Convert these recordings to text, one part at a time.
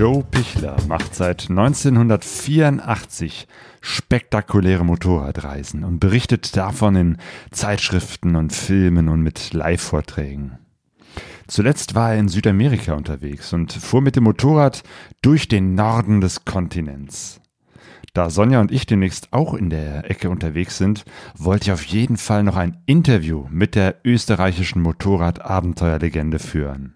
Joe Pichler macht seit 1984 spektakuläre Motorradreisen und berichtet davon in Zeitschriften und Filmen und mit Live-Vorträgen. Zuletzt war er in Südamerika unterwegs und fuhr mit dem Motorrad durch den Norden des Kontinents. Da Sonja und ich demnächst auch in der Ecke unterwegs sind, wollte ich auf jeden Fall noch ein Interview mit der österreichischen Motorrad-Abenteuerlegende führen.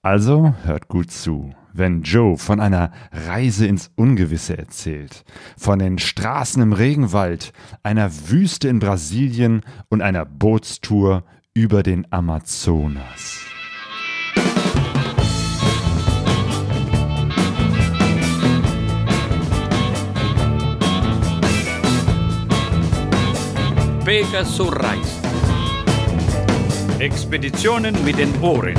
Also hört gut zu, wenn Joe von einer Reise ins Ungewisse erzählt, von den Straßen im Regenwald, einer Wüste in Brasilien und einer Bootstour über den Amazonas. Pegasus Reise. Expeditionen mit den Ohren.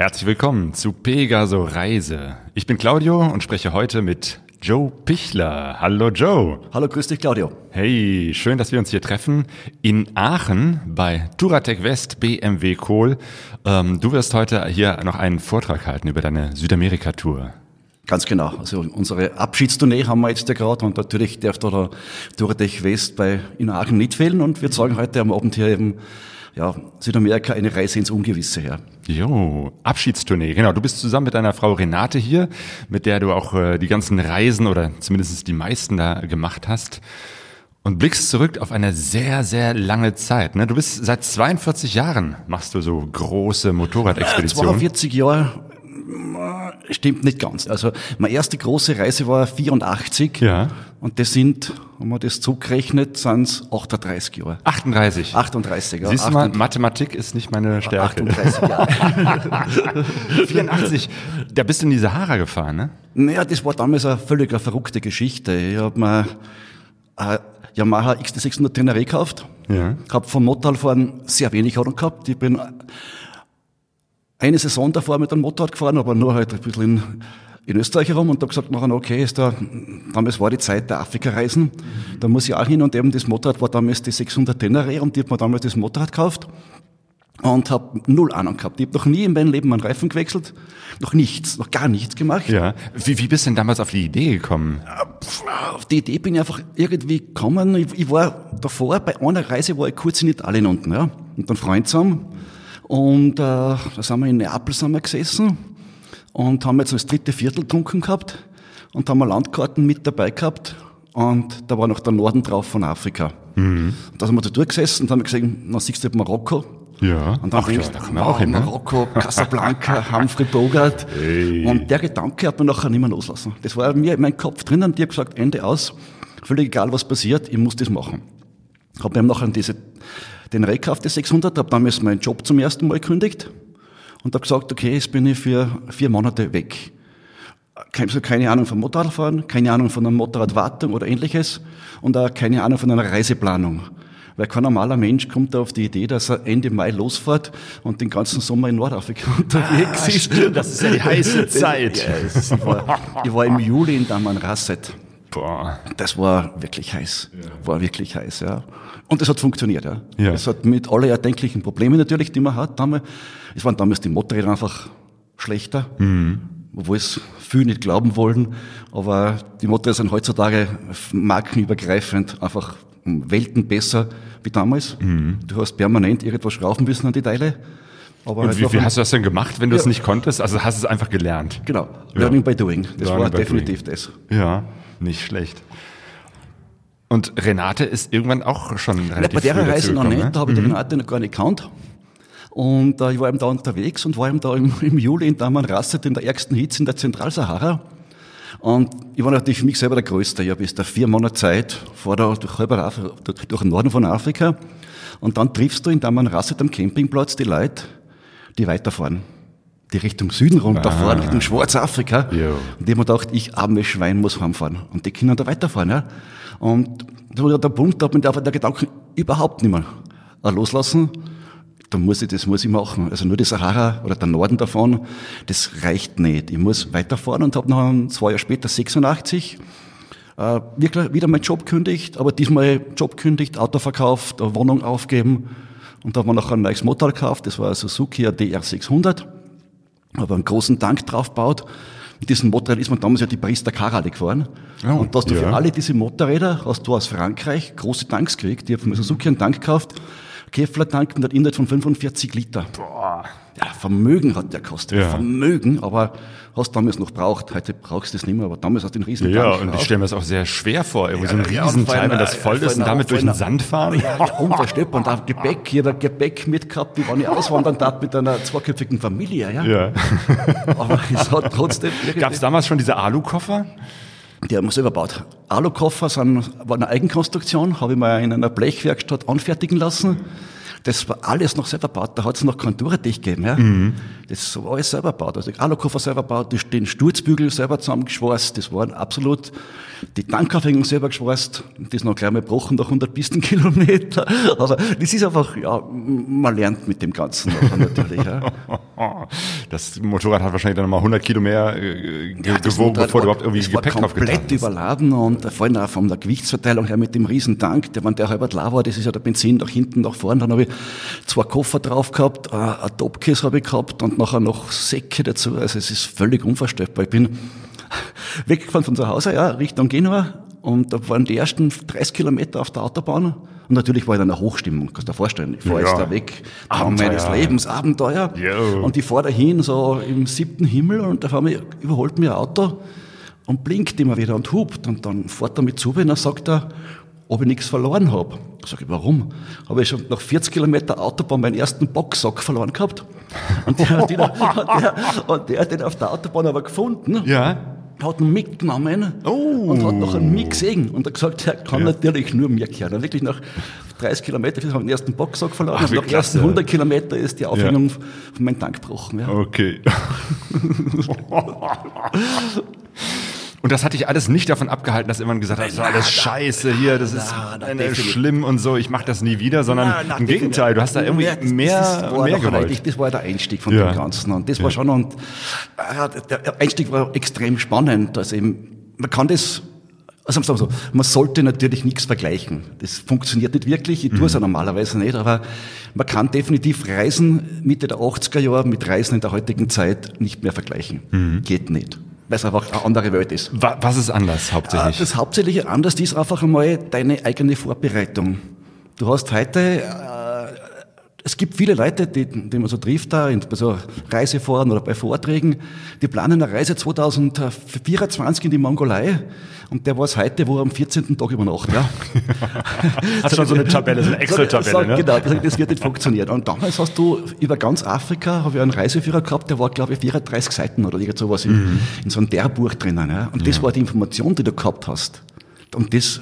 Herzlich willkommen zu Pegaso Reise. Ich bin Claudio und spreche heute mit Joe Pichler. Hallo Joe. Hallo, grüß dich Claudio. Hey, schön, dass wir uns hier treffen in Aachen bei Turatec West BMW Kohl. Ähm, du wirst heute hier noch einen Vortrag halten über deine Südamerika-Tour. Ganz genau. Also unsere Abschiedstournee haben wir jetzt ja gerade und natürlich darf da der Turatec West bei in Aachen nicht fehlen und wir zeigen heute am Abend hier eben ja, Südamerika eine Reise ins Ungewisse her. Jo, Abschiedstournee, genau. Du bist zusammen mit deiner Frau Renate hier, mit der du auch äh, die ganzen Reisen oder zumindest die meisten da gemacht hast. Und blickst zurück auf eine sehr, sehr lange Zeit. Ne? Du bist seit 42 Jahren machst du so große Motorradexpeditionen. 42 Jahre stimmt nicht ganz. Also meine erste große Reise war 84 Ja. und das sind, wenn man das zugerechnet, sind es 38 Jahre. 38. 38, ja. Siehst du mal, 38 Mathematik ist nicht meine Stärke. 38 Jahre. 84, da bist du in die Sahara gefahren, ne? Naja, das war damals eine völlig eine verrückte Geschichte. Ich habe mir ein Yamaha XT600 Tenere gekauft. Ja. Hab vom Motorradfahren sehr wenig Ahnung gehabt. Ich bin eine Saison davor mit einem Motorrad gefahren, aber nur halt ein bisschen in, in Österreich herum und habe gesagt, nachher, okay, ist da, damals war die Zeit der Afrika-Reisen, da muss ich auch hin und eben das Motorrad war damals die 600 Tenere und ich habe mir damals das Motorrad gekauft und habe null Ahnung gehabt. Ich habe noch nie in meinem Leben einen Reifen gewechselt, noch nichts, noch gar nichts gemacht. Ja. Wie, wie bist du denn damals auf die Idee gekommen? Auf die Idee bin ich einfach irgendwie gekommen. Ich, ich war davor, bei einer Reise war ich kurz in Italien unten, ja, mit einem Freund zusammen. Und äh, da sind wir in Neapel sind wir gesessen und haben jetzt das dritte Viertel getrunken gehabt und haben eine Landkarten mit dabei gehabt und da war noch der Norden drauf von Afrika. Mhm. Und da sind wir da durchgesessen und haben gesehen, na siehst du Marokko. Ja. Und dann Ach, ja, denkst da auch hin? Marokko, Casablanca, Humphrey Bogart. Hey. Und der Gedanke hat man nachher nicht mehr loslassen. Das war mir in meinem Kopf drinnen und ich habe gesagt, Ende aus, völlig egal was passiert, ich muss das machen. Habe mir nachher diese, den Rekauft des 600, habe damals meinen Job zum ersten Mal gekündigt und habe gesagt, okay, jetzt bin ich für vier Monate weg. Keine, also keine Ahnung vom Motorradfahren, keine Ahnung von einer Motorradwartung oder ähnliches und auch keine Ahnung von einer Reiseplanung. Weil kein normaler Mensch kommt da auf die Idee, dass er Ende Mai losfährt und den ganzen Sommer in Nordafrika unterwegs ist. stimmt, das ist ja die heiße Zeit. Ist, ich, war, ich war im Juli in Damanrasset. Boah. Das war wirklich heiß. War wirklich heiß, ja. Und es hat funktioniert, ja. Ja. Es hat mit alle erdenklichen Problemen natürlich, die man hat, damals, es waren damals die Motorräder einfach schlechter. Obwohl es viele nicht glauben wollen. Aber die Motorräder sind heutzutage markenübergreifend einfach Welten besser wie damals. Du hast permanent irgendwas schrauben müssen an die Teile. Aber Und wie, wie hast du das denn gemacht, wenn du es Ja. nicht konntest? Also hast du es einfach gelernt? Genau. Ja. Learning by doing. Das Learning war definitiv das. Ja, nicht schlecht. Und Renate ist irgendwann auch schon Ja, relativ bei der früh Reise noch dazugekommen, nicht, ne? da habe ich die Renate noch gar nicht gekannt. Und äh, ich war eben da unterwegs und war eben da im, im Juli in Damanrasset in der ärgsten Hitze in der Zentralsahara. Und ich war natürlich für mich selber der Größte. Ich habe jetzt da vier Monate Zeit, fahre da durch, halb Af durch, durch den Norden von Afrika. Und dann triffst du in Damanrasset am Campingplatz die Leute, die weiterfahren. Die Richtung Süden runterfahren, Richtung Schwarzafrika. Jo. Und ich hab mir gedacht, ich armes Schwein muss heimfahren. Und die können da weiterfahren, ja. Und da war der Punkt, da hat mich der, der Gedanke überhaupt nicht mehr loslassen. Da muss ich, das muss ich machen. Also nur die Sahara oder der Norden davon, das reicht nicht. Ich muss weiterfahren und habe noch zwei Jahre später, 86, äh, wirklich wieder meinen Job kündigt, aber diesmal Job kündigt, Auto verkauft, eine Wohnung aufgeben und da haben wir noch ein neues Motorrad gekauft, das war ein Suzuki ein DR600, habe einen großen Tank draufgebaut Mit diesen Motorrädern ist man damals ja die Priester Karale gefahren. Oh, und da hast du ja. für alle diese Motorräder, hast du aus Frankreich große Tanks gekriegt. Die haben von Suzuki einen Tank gekauft, Kevlar-Tank mit einem Inhalt von 45 Liter. Boah. Ja, Vermögen hat der gekostet. Ja. Vermögen, aber hast damals noch braucht. Heute brauchst du es nicht mehr, aber damals hast du den riesen Ja, Tank und ich stelle mir das auch sehr schwer vor, irgendwie so ein Ja, und Riesenteil, wenn das voll ist und damit durch den Sand fahren. Ja, ja, unverständlich. Und auch Gepäck, jeder Gepäck mitgehabt, wie wenn ich auswandern darf mit einer zweiköpfigen Familie. Ja. Ja. Aber es hat trotzdem Gab es damals schon diese Alukoffer? Die haben wir selber gebaut. Alukoffer sind, war eine Eigenkonstruktion, habe ich mal in einer Blechwerkstatt anfertigen lassen. Das war alles noch selber gebaut. Da hat es noch kein Duratech gegeben. Ja. Das war alles selber gebaut. Also Alukoffer selber gebaut, die- den Sturzbügel selber zusammengeschweißt. Das waren absolut die Tankaufhängung selber geschweißt. Das ist noch gleich mal gebrochen nach 100 Pistenkilometer. Aber das ist einfach, ja, man lernt mit dem Ganzen natürlich. Ja. Das Motorrad hat wahrscheinlich dann nochmal 100 Kilo mehr äh, das gewogen, bevor du überhaupt irgendwie Gepäck drauf getan komplett hast. überladen und vor allem auch von der Gewichtsverteilung her mit dem riesen Tank, der, wenn der halber leer war, das ist ja der Benzin nach hinten, nach vorne, dann habe ich zwei Koffer drauf gehabt, äh, ein Topcase habe ich gehabt und nachher noch Säcke dazu, also es ist völlig unvorstellbar. Ich bin weggefahren von zu Hause, ja, Richtung Genua und da waren die ersten 30 Kilometer auf der Autobahn und natürlich war ich in einer Hochstimmung, kannst du dir vorstellen. Ich fahre Ja. jetzt da weg, Traum meines. Lebens, Abenteuer. Jo. Und ich fahre dahin, so im siebten Himmel, und da mich, überholt mir ein Auto und blinkt immer wieder und hupt. Und dann fährt er mit zu, wenn er sagt er, ob ich nichts verloren habe. Sag ich, warum? Habe ich schon nach 40 Kilometer Autobahn meinen ersten Boxsack verloren gehabt. Und der, hat den, und der, hat den auf der Autobahn aber gefunden Ja. hat ihn mitgenommen Oh. und hat noch einen gesehen und hat gesagt, er kann natürlich nur mir kehren. Und wirklich nach 30 Kilometern haben wir den ersten Boxsack verloren Ach, und nach den ersten klasse. 100 Kilometer ist die Aufhängung von meinem Tank gebrochen. Ja. Okay. Und das hat dich alles nicht davon abgehalten, dass irgendwann gesagt hast, das ist alles scheiße hier, das ist na, äh, schlimm und so, ich mache das nie wieder, sondern im Gegenteil, du hast da irgendwie das- mehr, das mehr gewollt. Das war der Einstieg von Ja. dem Ganzen. Und das war schon, und äh, der Einstieg war extrem spannend. Also eben, man kann das, also sagen wir so, man sollte natürlich nichts vergleichen. Das funktioniert nicht wirklich. Ich tue Mhm. es ja normalerweise nicht, aber man kann definitiv Reisen Mitte der 80er Jahre mit Reisen in der heutigen Zeit nicht mehr vergleichen. Mhm. Geht nicht. Weil es einfach eine andere Welt ist. Wa- Was ist anders hauptsächlich? Das Hauptsächliche anders ist einfach einmal deine eigene Vorbereitung. Du hast heute, es gibt viele Leute, die, die man so trifft da, bei so Reisefahren oder bei Vorträgen, die planen eine Reise 2024 in die Mongolei und der weiß heute, wo er am 14. Tag übernachtet. Ja. Hat schon so eine Tabelle, so eine Excel-Tabelle, ne? Genau, das, wird nicht funktionieren. Und damals hast du über ganz Afrika, habe ich einen Reiseführer gehabt, der war, glaube ich, 34 Seiten oder irgend sowas in, Mhm. in so einem Lehrbuch drinnen. Ja. Und das war die Information, die du gehabt hast. Und das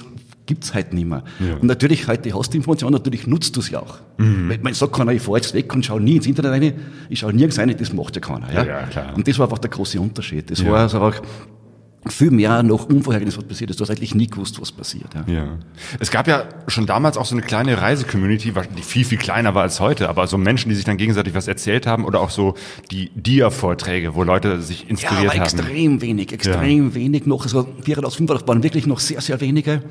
gibt's heute nicht mehr. Ja. Mhm. Und natürlich, heute hast du die Information, natürlich nutzt du sie auch. Wenn Man sagt keiner, ich fahre jetzt weg und schau nie ins Internet rein, ich schaue nirgends rein, das macht ja keiner. Ja, Ja, klar. Und das war einfach der große Unterschied. Das Ja. war also auch viel mehr noch Unvorhergesehenes, was passiert ist. Du hast eigentlich nie gewusst, was passiert. Ja. Ja. Es gab ja schon damals auch so eine kleine Reise-Community, die viel, viel kleiner war als heute, aber so Menschen, die sich dann gegenseitig was erzählt haben oder auch so die Dia-Vorträge, wo Leute sich Ja, inspiriert aber haben. extrem wenig, extrem wenig noch. Also 4 aus 5 waren wirklich noch sehr, sehr wenige.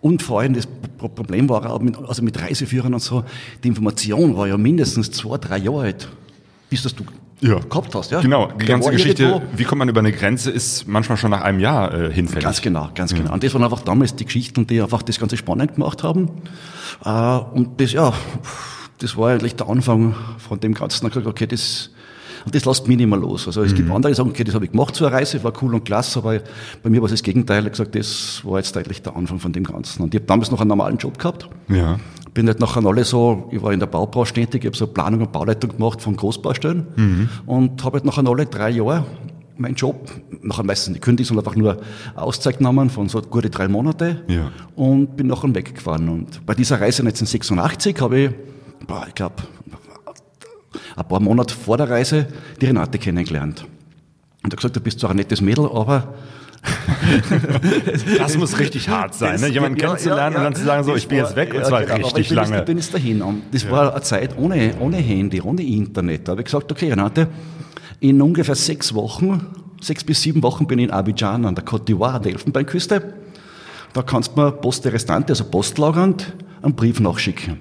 Und vor allem das Pro- Problem war auch mit, also mit Reiseführern und so, die Information war ja mindestens zwei, drei Jahre alt, bis das du Ja. gehabt hast. Ja? Genau, die ganze Geschichte, wie kommt man über eine Grenze, ist manchmal schon nach einem Jahr äh, hinfällig. Ganz genau, ganz genau. Und das waren einfach damals die Geschichten, die einfach das Ganze spannend gemacht haben. Äh, und das, ja, das war eigentlich der Anfang von dem Ganzen. Gesagt, okay, das, und das lässt mich nicht mehr los. Also es gibt andere, die sagen, okay, das habe ich gemacht zur Reise, war cool und klasse, aber bei mir war es das Gegenteil. Ich hab gesagt, das war jetzt eigentlich der Anfang von dem Ganzen. Und ich habe damals noch einen normalen Job gehabt. Ja. Bin halt nachher alle so, ich war in der Baubranche tätig, ich habe so Planung und Bauleitung gemacht von Großbaustellen Mhm. und habe halt nachher alle drei Jahre meinen Job, nachher meistens nicht gekündigt, sondern einfach nur Auszeit genommen von so gute drei Monate Ja. und bin nachher weggefahren. Und bei dieser Reise 1986 habe ich, boah, ich glaube, ein paar Monate vor der Reise die Renate kennengelernt. Und er gesagt, du bist zwar ein nettes Mädel, aber Das muss richtig hart sein, ne? jemanden ja, kennenzulernen ja, und ja. dann zu sagen, so, ich bin war- jetzt weg und zwar genau, richtig ich bin lange. Jetzt, bin jetzt dahin. Und das war eine Zeit ohne, ohne Handy, ohne Internet. Da habe ich gesagt, okay, Renate, in ungefähr sechs Wochen, sechs bis sieben Wochen bin ich in Abidjan an der Côte d'Ivoire, an der Elfenbeinküste. Da kannst du mir Poste Restante, also postlagernd, einen Brief nachschicken.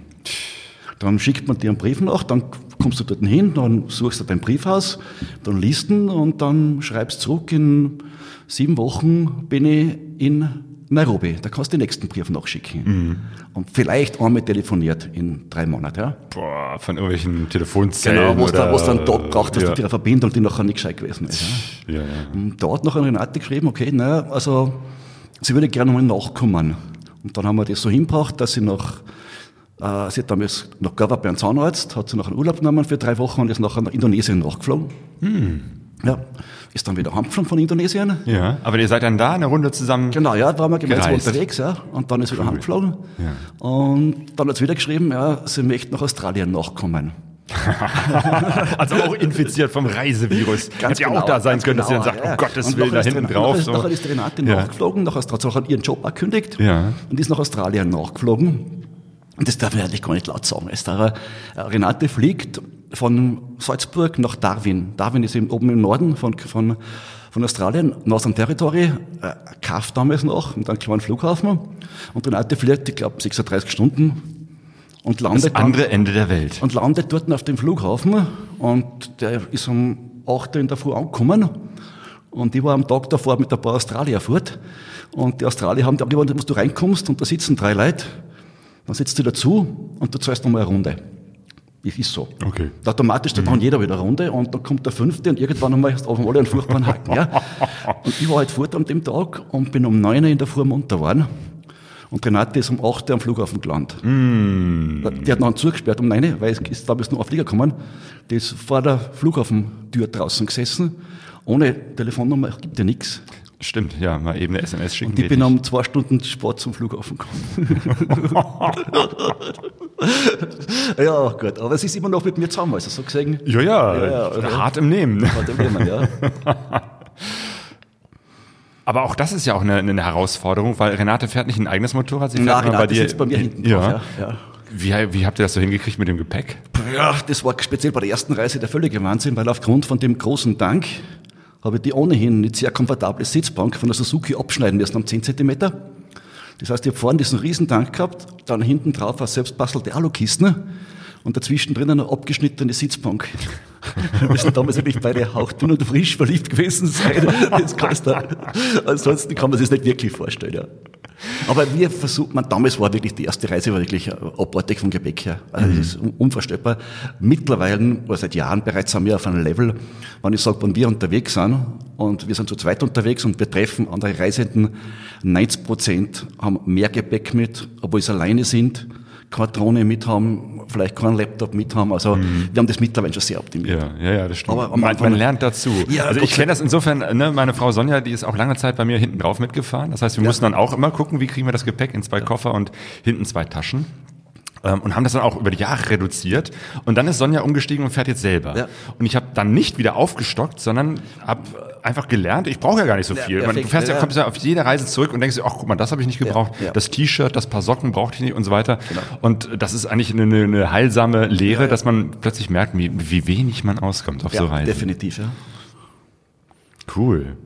Dann schickt man dir einen Brief nach, dann kommst du dort hin, dann suchst du dein Briefhaus, dann liest ihn und dann schreibst zurück, in sieben Wochen bin ich in Nairobi. Da kannst du den nächsten Brief nachschicken. Mhm. Und vielleicht einmal telefoniert in drei Monaten. Ja. Boah, von irgendwelchen Telefonzellen. Genau, wo oder, du was dann einen Tag braucht, dass ja. du dir eine Verbindung, die nachher nicht gescheit gewesen ist. Ja. Ja, ja. Und da hat noch eine Renate geschrieben, okay, naja, also sie würde gerne mal nachkommen. Und dann haben wir das so hingebracht, dass sie nach, äh, sie hat damals noch gearbeitet bei einem Zahnarzt, hat sie nach einen Urlaub genommen für drei Wochen und ist nachher nach Indonesien nachgeflogen. Ja, ist dann wieder heimgeflogen von Indonesien. ja, aber ihr seid dann da eine Runde zusammen. Genau, ja, waren wir gemeinsam Gereist. unterwegs, ja. Und dann ist sie wieder heimgeflogen. Und dann hat sie wieder geschrieben, ja, sie möchte nach Australien nachkommen. Also auch infiziert vom Reisevirus. Hätte ja auch genau, da sein ganz können, dass ihr dann genau, sagt, ja. oh Gottes Willen, da nachher ist hinten drauf. Nachher, So. nachher ist die Renate Ja. nachgeflogen, nach Australien, hat ihren Job erkündigt Ja. und ist nach Australien nachgeflogen. Und das darf ich eigentlich gar nicht laut sagen. Es darf, Renate fliegt von Salzburg nach Darwin. Darwin ist eben oben im Norden von, von, von Australien, Northern Territory, äh, Kaff damals noch, und dann kleinen Flughafen. Und Renate fliegt, ich glaube, 36 Stunden und landet Das dann- andere Ende der Welt. und landet dort auf dem Flughafen und der ist um 8 Uhr in der Früh angekommen und ich war am Tag davor mit ein paar Australier fort und die Australier haben gesagt, dass du reinkommst und da sitzen drei Leute, dann sitzt du dazu und du zahlst nochmal eine Runde. Das ist so. Okay. Automatisch da dann jeder wieder eine Runde und dann kommt der fünfte und irgendwann haben wir auf alle einen furchtbaren Haken. Ja? Und ich war halt fort an dem Tag und bin um 9 Uhr in der Früh munter geworden. Und Renate ist um 8 Uhr am Flughafen gelandet. Die hat noch zugesperrt um 9 Uhr, weil es ist damals nur ein Flieger gekommen. Die ist vor der Flughafentür draußen gesessen. Ohne Telefonnummer gibt ja nichts. Stimmt, ja, mal eben eine SMS schicken. Und ich bin um zwei Stunden Sport zum Flughafen gekommen. ja, gut. Aber es ist immer noch mit mir zusammen, also so gesehen. Ja, ja, Ja, ja, hart im Nehmen. Hat er immer, ja. Aber auch das ist ja auch eine, eine Herausforderung, weil Renate fährt nicht ein eigenes Motorrad, sie fährt Na, immer bei Renate dir. sitzt bei mir hinten ja. drauf, ja, ja. Wie, wie habt ihr das so hingekriegt mit dem Gepäck? Ja, das war speziell bei der ersten Reise der völlige Wahnsinn, weil aufgrund von dem großen Tank habe ich die ohnehin nicht sehr komfortable Sitzbank von der Suzuki abschneiden müssen um 10 Zentimeter. Das heißt, ich habe vorne diesen riesen Tank gehabt, dann hinten drauf eine selbstbastelte Alukiste und dazwischen drinnen eine abgeschnittene Sitzbank. Wir müssen damals wirklich beide hauchdünn und frisch verliebt gewesen sein. Das kannst du, ansonsten kann man sich das nicht wirklich vorstellen. Ja. Aber wir versuchen, man, damals war wirklich die erste Reise war wirklich abartig vom Gepäck her. Also das ist un- unvorstellbar. Mittlerweile, oder seit Jahren bereits sind wir auf einem Level, wenn ich sage, wenn wir unterwegs sind und wir sind zu zweit unterwegs und wir treffen andere Reisenden, 90 Prozent haben mehr Gepäck mit, obwohl sie alleine sind, keine Drohne mit haben, vielleicht keinen Laptop mit haben. Also wir haben das mittlerweile schon sehr optimiert. Ja, ja, ja, das stimmt. Aber man, man lernt dazu. Ja, also ich kenne das insofern, ne, meine Frau Sonja, die ist auch lange Zeit bei mir hinten drauf mitgefahren. Das heißt, wir mussten dann auch immer gucken, wie kriegen wir das Gepäck in zwei Koffer und hinten zwei Taschen. Ähm, Und haben das dann auch über die Jahre reduziert. Und dann ist Sonja umgestiegen und fährt jetzt selber. Ja. Und ich habe dann nicht wieder aufgestockt, sondern habe einfach gelernt, ich brauche ja gar nicht so Ja, viel. Man, du fährst ja, ja. kommst ja auf jede Reise zurück und denkst dir, ach guck mal, das habe ich nicht gebraucht. ja. Das T-Shirt, das paar Socken brauchte ich nicht und so weiter. Genau. Und das ist eigentlich eine, eine, eine heilsame Lehre, dass man plötzlich merkt, wie, wie wenig man auskommt auf so Reisen. definitiv, ja. Cool.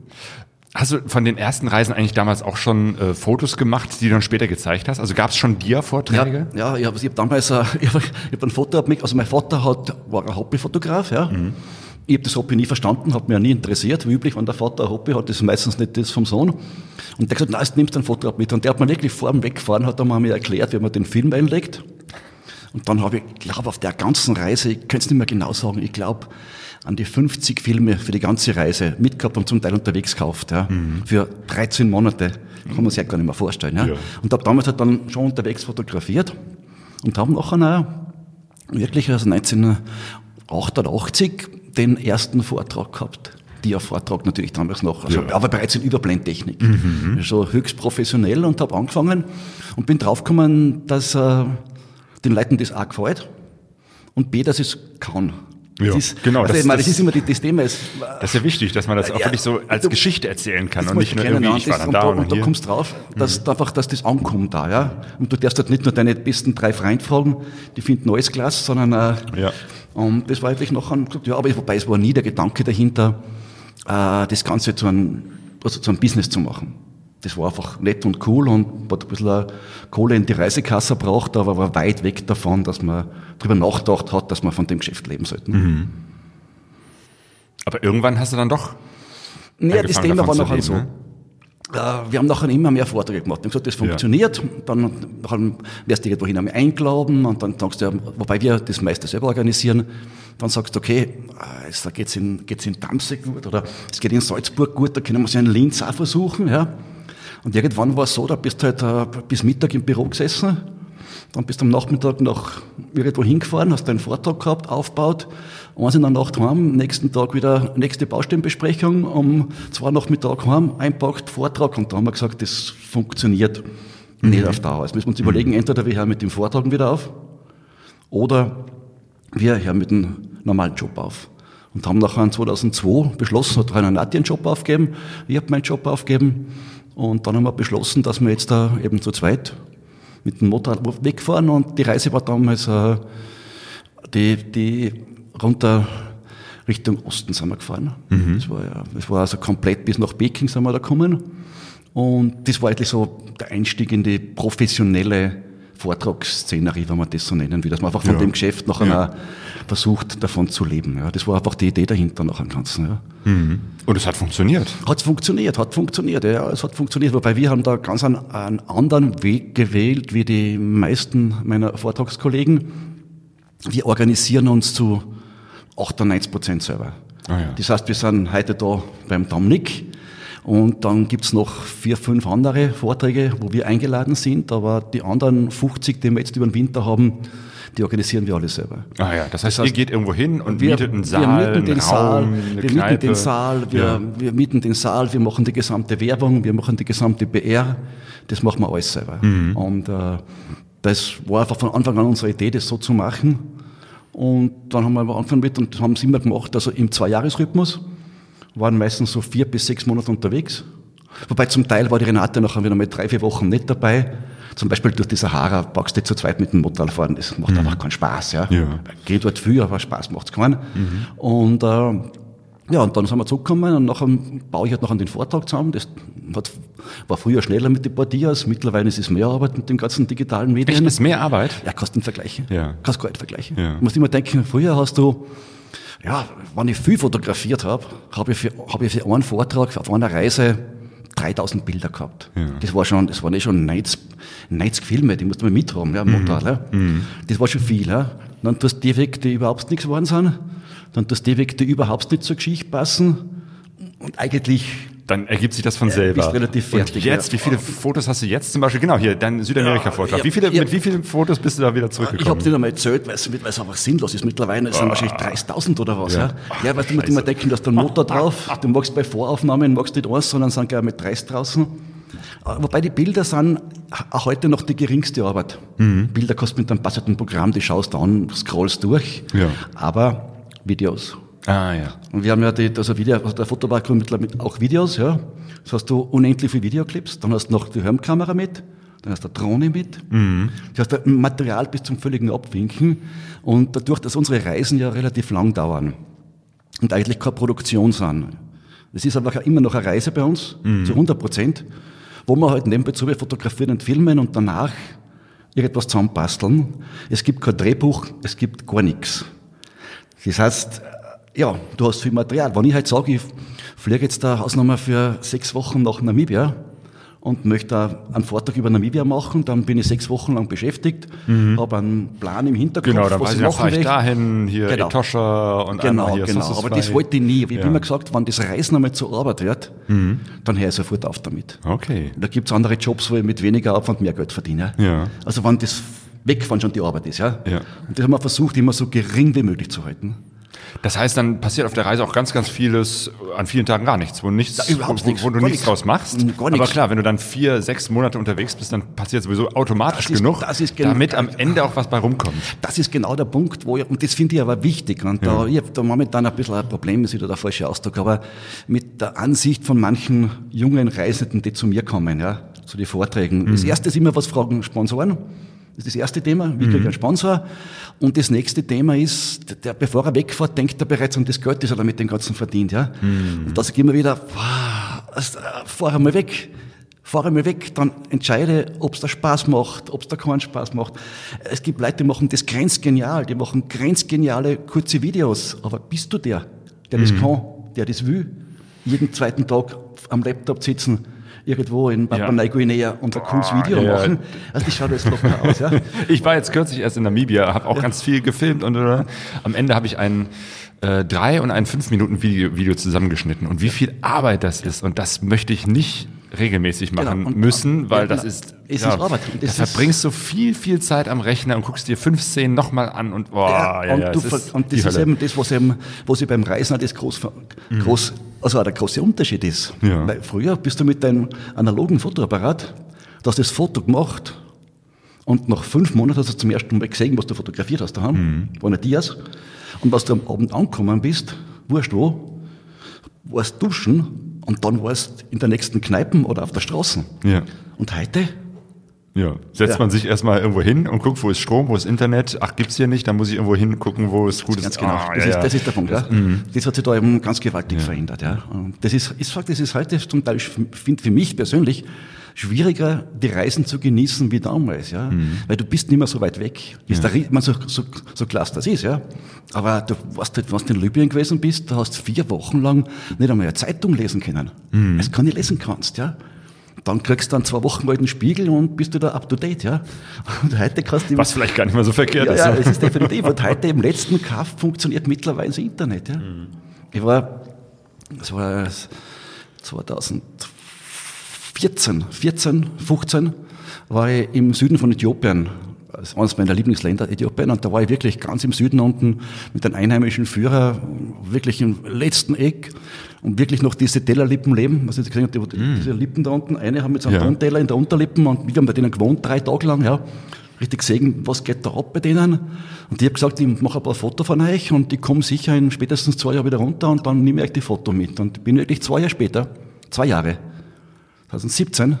Hast du von den ersten Reisen eigentlich damals auch schon äh, Fotos gemacht, die du dann später gezeigt hast? Also gab es schon Dia-Vorträge? Ja, ja ich habe ich hab damals äh, ich hab, ich hab ein Foto ab mich, also mein Vater hat, war ein Hobbyfotograf, ja. Ich habe das Hobby nie verstanden, hat mich ja nie interessiert. Wie üblich, wenn der Vater ein Hobby hat, ist meistens nicht das vom Sohn. Und der hat gesagt, nein, jetzt nimmst du ein Foto ab mit. Und der hat mir wirklich vor dem Wegfahren, hat er mir erklärt, wie man den Film einlegt. Und dann habe ich, glaube auf der ganzen Reise, ich könnte es nicht mehr genau sagen, ich glaube an die 50 Filme für die ganze Reise mitgehabt und zum Teil unterwegs gekauft. Ja. Für 13 Monate. Kann man sich ja gar nicht mehr vorstellen. Ja. Ja. Und habe damals halt dann schon unterwegs fotografiert und habe nachher auch wirklich also 1988 den ersten Vortrag gehabt. Dia-Vortrag natürlich damals noch, also, aber bereits in Überblendtechnik. Schon höchst professionell und habe angefangen und bin draufgekommen, dass äh, den Leuten das auch gefällt und B, dass es kann. Ja, ist, genau, Also das- meine, das, das- ist immer die, das Thema. Ist, Das ist ja wichtig, dass man das auch Ja, wirklich so als du- Geschichte erzählen kann und nicht nur irgendwie, ich war dann da und, und, und da kommst drauf, dass einfach, dass das ankommt da, ja. Und du darfst halt nicht nur deine besten drei Freunde fragen, die finden alles klasse, sondern äh, Ja. und das war eigentlich nachher ja, aber wobei es war nie der Gedanke dahinter, äh, das Ganze zu einem, also zu einem Business zu machen. Das war einfach nett und cool und hat ein bisschen Kohle in die Reisekasse braucht, aber war weit weg davon, dass man darüber nachgedacht hat, dass man von dem Geschäft leben sollte. Mhm. Aber irgendwann hast du dann doch. Ja, das Thema war nachher so. ne? Äh, Wir haben nachher immer mehr Vorträge gemacht. Wir haben gesagt, das funktioniert. Dann, dann wirst du irgendwo hin einmal eingeladen und dann sagst du, ja, wobei wir das meiste selber organisieren, dann sagst du, okay, äh, jetzt geht's in, geht's in Danzig gut oder es geht in Salzburg gut, da können wir es ja in Linz auch versuchen, ja. Und irgendwann war es so, da bist du halt äh, bis Mittag im Büro gesessen, dann bist du am Nachmittag nach irgendwo hingefahren, hast deinen Vortrag gehabt, aufgebaut, eins in der Nacht heim, nächsten Tag wieder nächste Baustellenbesprechung, um zwei Nachmittag heim, einpackt, Vortrag und da haben wir gesagt, das funktioniert nicht auf Dauer. Jetzt müssen wir uns überlegen, entweder wir hören mit dem Vortragen wieder auf oder wir hören mit dem normalen Job auf. Und haben nachher 2002 beschlossen, hat Rainer Nati einen Job aufgegeben, ich habe meinen Job aufgegeben und dann haben wir beschlossen, dass wir jetzt da eben zu zweit mit dem Motorrad wegfahren und die Reise war damals äh, die, die runter Richtung Osten sind wir gefahren. Das war ja, das war also komplett bis nach Peking sind wir da gekommen. Und das war eigentlich so der Einstieg in die professionelle Vortragsszenerie, wenn man das so nennen will, dass man einfach von Ja. dem Geschäft nachher Ja. auch versucht, davon zu leben. Ja, das war einfach die Idee dahinter nach dem Ganzen. Ja. Und es hat funktioniert. Hat funktioniert, hat funktioniert, ja, es hat funktioniert. Wobei wir haben da ganz einen, einen anderen Weg gewählt wie die meisten meiner Vortragskollegen. Wir organisieren uns zu 98 Prozent selber. Ah ja. Das heißt, wir sind heute da beim Dominik und dann gibt's noch vier, fünf andere Vorträge, wo wir eingeladen sind, aber die anderen 50, die wir jetzt über den Winter haben, die organisieren wir alle selber. Ah ja, das heißt, Das heißt, ihr geht irgendwo hin und wir, mietet einen Saal, wir mieten den Raum, Saal, eine wir Kneipe. mieten den Saal, wir, Ja. wir mieten den Saal, wir machen die gesamte Werbung, wir machen die gesamte PR, das machen wir alles selber. Mhm. Und äh, das war einfach von Anfang an unsere Idee, das so zu machen. Und dann haben wir angefangen mit und haben es immer gemacht, also im Zweijahresrhythmus, waren meistens so vier bis sechs Monate unterwegs. Wobei zum Teil war die Renate nachher wieder mal drei, vier Wochen nicht dabei. Zum Beispiel durch die Sahara packst du zu zweit mit dem Motorrad fahren, das macht einfach keinen Spaß. Ja. Ja. Geht dort viel, aber Spaß macht's keinen. Und äh, ja, und dann sind wir zurückgekommen und nachher baue ich halt noch an den Vortrag zusammen. Das hat, war früher schneller mit den Partias, mittlerweile ist es mehr Arbeit mit den ganzen digitalen Medien. Echt, ist mehr Arbeit? Ja, kannst du nicht vergleichen. Ja. Kannst gar nicht vergleichen. Ja. Du musst immer denken, früher hast du, ja, wenn ich viel fotografiert habe, habe ich, für, habe ich für einen Vortrag auf einer Reise 3000 Bilder gehabt. Ja. Das war schon, das waren eh schon 90, 90 Filme, die musst du mal mithaben, ja, im Motorrad, ja. Das war schon viel, ja. Dann tust du die weg, die überhaupt nichts geworden sind. Dann tust du die weg, die überhaupt nicht zur Geschichte passen. Und eigentlich Dann ergibt sich das von selber. bist relativ fertig, Und jetzt, ja. wie viele Fotos hast du jetzt zum Beispiel? Genau, hier, dein Südamerika-Vortrag. Ja, wie viele, ja. Mit wie vielen Fotos bist du da wieder Ich zurückgekommen? habe nicht einmal erzählt, weil es, weil es einfach sinnlos ist. Mittlerweile sind wahrscheinlich 30.000 oder was. Ja, ja, weil du musst immer denken, du hast einen Motor drauf, du magst bei Voraufnahmen magst nicht eins, sondern sind gleich mit 30 draußen. Äh, Wobei die Bilder sind auch heute noch die geringste Arbeit. Bilder kostet mit einem passenden Programm, die schaust du an, scrollst durch. Ja. Aber Videos. Ah, ja. Und wir haben ja die, also Video, also der Fotobackrund mittlerweile auch Videos, ja. Das hast du unendlich viele Videoclips, dann hast du noch die Helmkamera mit, dann hast du eine Drohne mit, du hast ein Material bis zum völligen Abwinken und dadurch, dass unsere Reisen ja relativ lang dauern und eigentlich keine Produktion sind. Es ist aber immer noch eine Reise bei uns, zu 100 Prozent, wo wir halt nebenbei zu fotografieren und filmen und danach irgendwas zusammenbasteln. Es gibt kein Drehbuch, es gibt gar nichts. Das heißt, ja, du hast viel Material. Wenn ich halt sage, ich fliege jetzt da Hausnummer für sechs Wochen nach Namibia und möchte da einen Vortrag über Namibia machen, dann bin ich sechs Wochen lang beschäftigt, habe einen Plan im Hinterkopf, Genau, dann was weiß ich, ich machen will. dahin, hier Genau. Etosha und Genau, hier genau. Aber das wollte ich nie. Ich habe Ja. immer gesagt, wenn das Reisen einmal zur Arbeit wird, dann höre ich sofort auf damit. Okay. Da gibt's andere Jobs, wo ich mit weniger Aufwand mehr Geld verdiene. Ja. Also wenn das weg von schon die Arbeit ist, ja. Ja. Und das haben wir versucht, immer so gering wie möglich zu halten. Das heißt, dann passiert auf der Reise auch ganz, ganz vieles, an vielen Tagen gar nichts, wo, nichts, überhaupt wo, nichts, wo du nichts draus machst. Gar Aber nichts. klar, wenn du dann vier, sechs Monate unterwegs bist, dann passiert sowieso automatisch Das ist- genug, das ist gen- damit am Ende auch was bei rumkommt. Das ist genau der Punkt, wo ich, und das finde ich aber wichtig. Und da, ich habe da momentan ein bisschen ein Problem, ist wieder der falsche Ausdruck, aber mit der Ansicht von manchen jungen Reisenden, die zu mir kommen, ja, zu den Vorträgen. Das erste ist immer, was fragen Sponsoren. Das ist das erste Thema, wie kriege ich einen Sponsor? Und das nächste Thema ist, der, bevor er wegfährt, denkt er bereits an das Geld, das er damit den ganzen verdient, ja. Und da sage ich immer wieder, also, fahr einmal weg. fahre mal weg, dann entscheide, ob es da Spaß macht, ob es da keinen Spaß macht. Es gibt Leute, die machen das grenzgenial, die machen grenzgeniale kurze Videos. Aber bist du der, der das kann, der das will? Jeden zweiten Tag am Laptop sitzen, irgendwo in Papua Ja. Neuguinea und ein cooles Video ja, ja. machen. Also das schaut alles locker aus, ja. Ich war jetzt kürzlich erst in Namibia, habe auch ganz viel gefilmt und äh, am Ende habe ich ein äh, drei und ein fünf Minuten Video, Video zusammengeschnitten und wie viel Arbeit das ist und das möchte ich nicht regelmäßig machen Genau, und- müssen, weil ja, das genau. ist Es ist Arbeit. Und Da das ist- verbringst du viel viel Zeit am Rechner und guckst dir fünf Szenen nochmal an und boah, ja, ja, und, du, es ver- ist und das ist eben das, was eben, was ich beim Reisen das groß, ver- groß, also auch der große Unterschied ist. Ja. Weil früher bist du mit deinem analogen Fotoapparat, du hast das Foto gemacht und nach fünf Monaten hast du zum ersten Mal gesehen, was du fotografiert hast daheim, Mhm. war nicht Dias. Und was du am Abend angekommen bist, wurscht wo, warst duschen und dann warst in der nächsten Kneipen oder auf der Straße. Ja. Und heute Ja, setzt Ja. man sich erstmal irgendwo hin und guckt, wo ist Strom, wo ist Internet. Ach, gibt's hier nicht, dann muss ich irgendwo hingucken, wo es gutes Ganz genau. Ah, das, ja, ist, ja. das ist der Punkt. Ja. Das hat sich da eben ganz gewaltig verändert. Ja. Und das ist, ich das ist heute zum Teil, ich finde für mich persönlich, schwieriger, die Reisen zu genießen wie damals. Ja. Weil du bist nicht mehr so weit weg. Das ist Rie- man, so, so, so klasse das ist. Ja. Aber du warst, halt, wenn du in Libyen gewesen bist, du hast vier Wochen lang nicht einmal eine Zeitung lesen können. Das kann nicht lesen kannst. Ja. Dann kriegst du dann zwei Wochen mal den Spiegel und bist du da up to date, ja. Und heute kannst du Was vielleicht gar nicht mal so verkehrt ja, ist. ja, es ist definitiv. Und heute im letzten Kaff funktioniert mittlerweile das Internet. Ja. Ich war, das war 2014, 14, 15, war ich im Süden von Äthiopien. Das ist eines meiner Lieblingsländer, Äthiopien. Und da war ich wirklich ganz im Süden unten mit einem einheimischen Führer, wirklich im letzten Eck und wirklich noch diese Tellerlippen leben. Was ich gesehen habe, die- diese Lippen da unten. Eine haben jetzt einen Ja. Tonteller in der Unterlippen und wir haben bei denen gewohnt, drei Tage lang, ja. Richtig gesehen, was geht da ab bei denen. Und ich habe gesagt, ich mache ein paar Fotos von euch und ich komme sicher in spätestens zwei Jahren wieder runter und dann nehme ich euch die Foto mit. Und bin wirklich zwei Jahre später, zwei Jahre, 2017,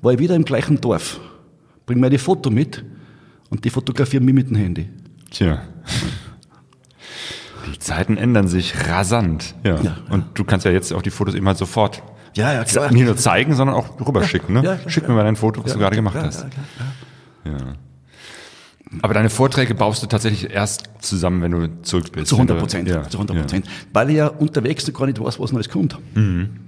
war ich wieder im gleichen Dorf. Bring mir die Foto mit und die fotografieren mich mit dem Handy. Tja. Die Zeiten ändern sich rasant. Ja. Ja. Und du kannst ja jetzt auch die Fotos immer sofort Ja, ja, klar. nicht nur zeigen, sondern auch rüberschicken. Ne? Ja, klar, Schick mir mal dein Foto, was du gerade gemacht hast. ja, klar, ja. Aber deine Vorträge baust du tatsächlich erst zusammen, wenn du zurück bist. Zu Wenn 100 du- Prozent, Ja. zu 100 Prozent. Weil ich ja unterwegs noch gar nicht weiß, was alles kommt.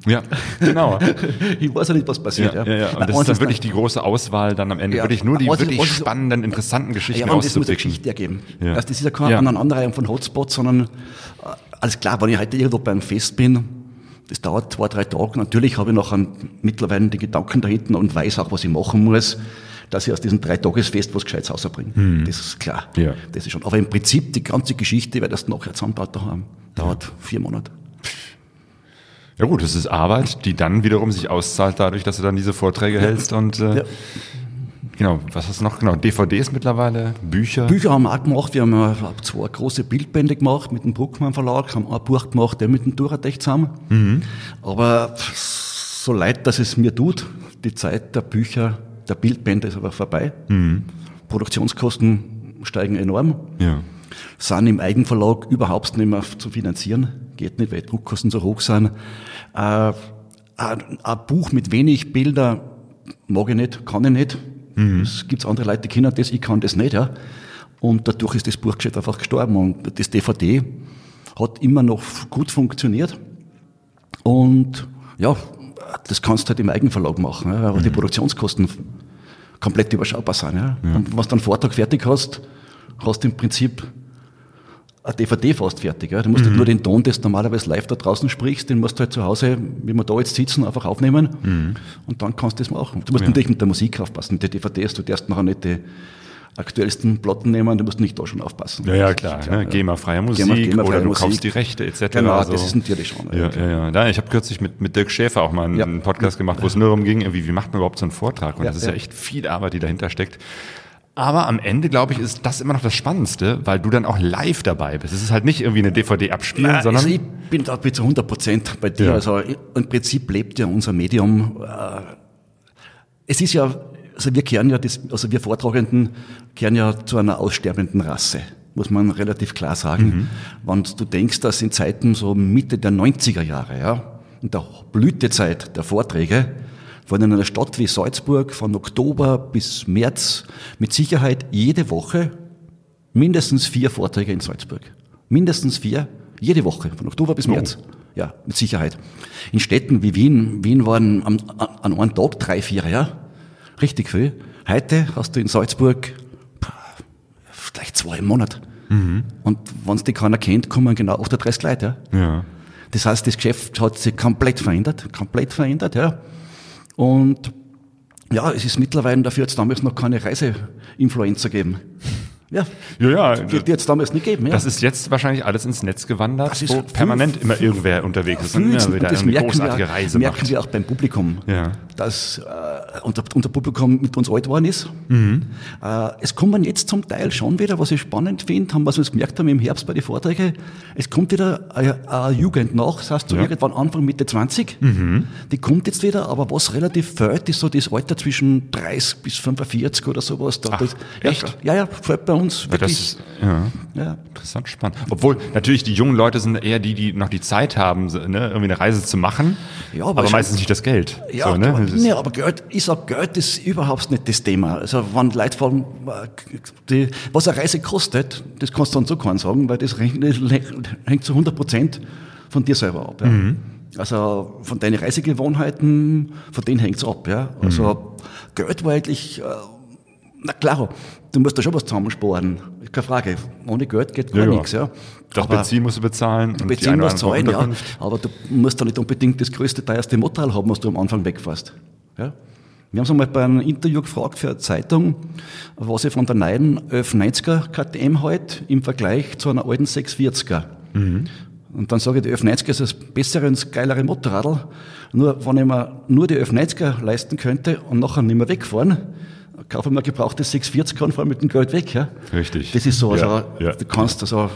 Ja, genau. Ich weiß ja nicht, was passiert. Ja, ja, ja. Und Nein, das ist dann wirklich die große Auswahl dann am Ende. Ja. Wirklich nur die wirklich ist- spannenden, interessanten Geschichten Ja, und das muss eine. Geschichte ergeben. Ja. Also das ist ja keine Ja. Aneinanderreihung von Hotspots, sondern äh, alles klar, wenn ich heute irgendwo beim Fest bin, das dauert zwei, drei Tage. Natürlich habe ich noch einen, mittlerweile die Gedanken da hinten und weiß auch, was ich machen muss, dass ich aus diesem Dreitagesfest was Gescheites rausbringe. Das ist klar. Ja. Das ist schon. Aber im Prinzip, die ganze Geschichte, weil das nachher zusammenbaut haben, dauert vier Monate. Ja gut, das ist Arbeit, die dann wiederum sich auszahlt dadurch, dass du dann diese Vorträge hältst und äh, Ja. genau, was hast du noch? Genau, DVDs mittlerweile, Bücher. Bücher haben wir auch gemacht. Wir haben ja, glaub, zwei große Bildbände gemacht mit dem Bruckmann Verlag, haben ein Buch gemacht, der mit dem Duratech zusammen. Aber so leid, dass es mir tut, die Zeit der Bücher, der Bildbände ist aber vorbei. Produktionskosten steigen enorm, Ja. sind im Eigenverlag überhaupt nicht mehr zu finanzieren. Geht nicht, weil die Druckkosten so hoch sind. Äh, ein, ein Buch mit wenig Bilder mag ich nicht, kann ich nicht. Es gibt andere Leute, die können das, ich kann das nicht. Ja. Und dadurch ist das Buchgeschäft einfach gestorben. Und das DVD hat immer noch gut funktioniert. Und ja, das kannst du halt im Eigenverlag machen, ja, aber die Produktionskosten komplett überschaubar sind. Ja. Und was du einen Vortrag fertig hast, hast du im Prinzip eine DVD fast fertig. Ja. Du musst halt nur den Ton, das du normalerweise live da draußen sprichst, den musst du halt zu Hause, wie wir da jetzt sitzen, einfach aufnehmen und dann kannst du das machen. Du musst natürlich mit der Musik aufpassen. Mit den DVDs, du darfst nachher nicht die aktuellsten Platten nehmen, du musst nicht da schon aufpassen. Ja, ja, klar. ne? GEMA-freie Musik GEMA-freie oder du Musik. kaufst die Rechte etc. Genau, Also, das ist natürlich schon. ja, ja, ja. Da, ich habe kürzlich mit, mit Dirk Schäfer auch mal einen, Ja. Podcast gemacht, wo es nur darum ging, irgendwie, wie macht man überhaupt so einen Vortrag? Und Ja, das ist ja ja. echt viel Arbeit, die dahinter steckt. Aber am Ende, glaube ich, ist das immer noch das Spannendste, weil du dann auch live dabei bist. Es ist halt nicht irgendwie eine DVD abspielen, Nein, sondern also ich bin da zu 100 Prozent bei dir. Ja. Also im Prinzip lebt ja unser Medium. Äh, es ist ja, also wir kehren ja, das, also wir Vortragenden kehren ja zu einer aussterbenden Rasse, muss man relativ klar sagen. Wenn du denkst, dass in Zeiten so Mitte der 90er Jahre, ja, in der Blütezeit der Vorträge, in einer Stadt wie Salzburg von Oktober bis März mit Sicherheit jede Woche mindestens vier Vorträge in Salzburg. Mindestens vier, jede Woche, von Oktober bis März. Ja, mit Sicherheit. In Städten wie Wien, Wien waren am, an einem Tag drei, vier, ja. Richtig viel. Heute hast du in Salzburg vielleicht zwei im Monat. Und wenn es die keiner kennt, kommen genau 38 Leute, ja. Ja. Das heißt, das Geschäft hat sich komplett verändert, komplett verändert, ja. Und ja, es ist mittlerweile dafür jetzt damals noch keine Reiseinfluencer gegeben. Ja, Ja, ja. die jetzt damals nicht gegeben, ja. Das ist jetzt wahrscheinlich alles ins Netz gewandert, Das ist wo permanent immer irgendwer unterwegs ist und immer wieder das eine großartige wir, Reise merken macht. wir auch beim Publikum, Ja. dass äh, unser, unser Publikum mit uns alt geworden ist. Mhm. Äh, es kommen jetzt zum Teil schon wieder, was ich spannend finde, haben, was wir jetzt gemerkt haben im Herbst bei den Vorträgen, es kommt wieder eine, eine Jugend nach, das heißt so Ja. Mhm. irgendwann Anfang, Mitte 20, die kommt jetzt wieder, aber was relativ fällt, ist so das Alter zwischen 30 bis 45 oder sowas. Da, Ach, das, echt? Ja, ja, fällt bei uns Ja, wirklich. das ist, ja. ja. Interessant, spannend. Obwohl natürlich die jungen Leute sind eher die, die noch die Zeit haben, ne, irgendwie eine Reise zu machen, Ja, aber aber meistens nicht das Geld. Ja, so, ne? aber, nee, aber Geld, ich sag, Geld ist überhaupt nicht das Thema. Also, wenn Leute fragen, äh, die, was eine Reise kostet, das kannst du dann so keinen sagen, weil das hängt, hängt zu 100 Prozent von dir selber ab. Ja. Mhm. Also, von deinen Reisegewohnheiten, von denen hängt's ab, ja. Also, Mhm. Geld war eigentlich, äh, na klar, du musst da schon was zusammensparen. Keine Frage. Ohne Geld geht gar Ja, nichts, ja. das Aber- Benzin musst du bezahlen. und eine musst andere zahlen, ja. Aber du musst da nicht unbedingt das größte, teuerste Motorrad haben, was du am Anfang wegfährst. Ja? Wir haben es einmal bei einem Interview gefragt für eine Zeitung, was ich von der neuen 1190er KTM halt im Vergleich zu einer alten 640er. Und dann sage ich, die 1190er ist das bessere und geilere Motorrad. Nur, wenn ich mir nur die 1190er leisten könnte und nachher nicht mehr wegfahren, kaufe mir gebrauchtes 640er und fahre mit dem Geld weg. Ja? Richtig. Das ist so, also, Ja, ja. du kannst also,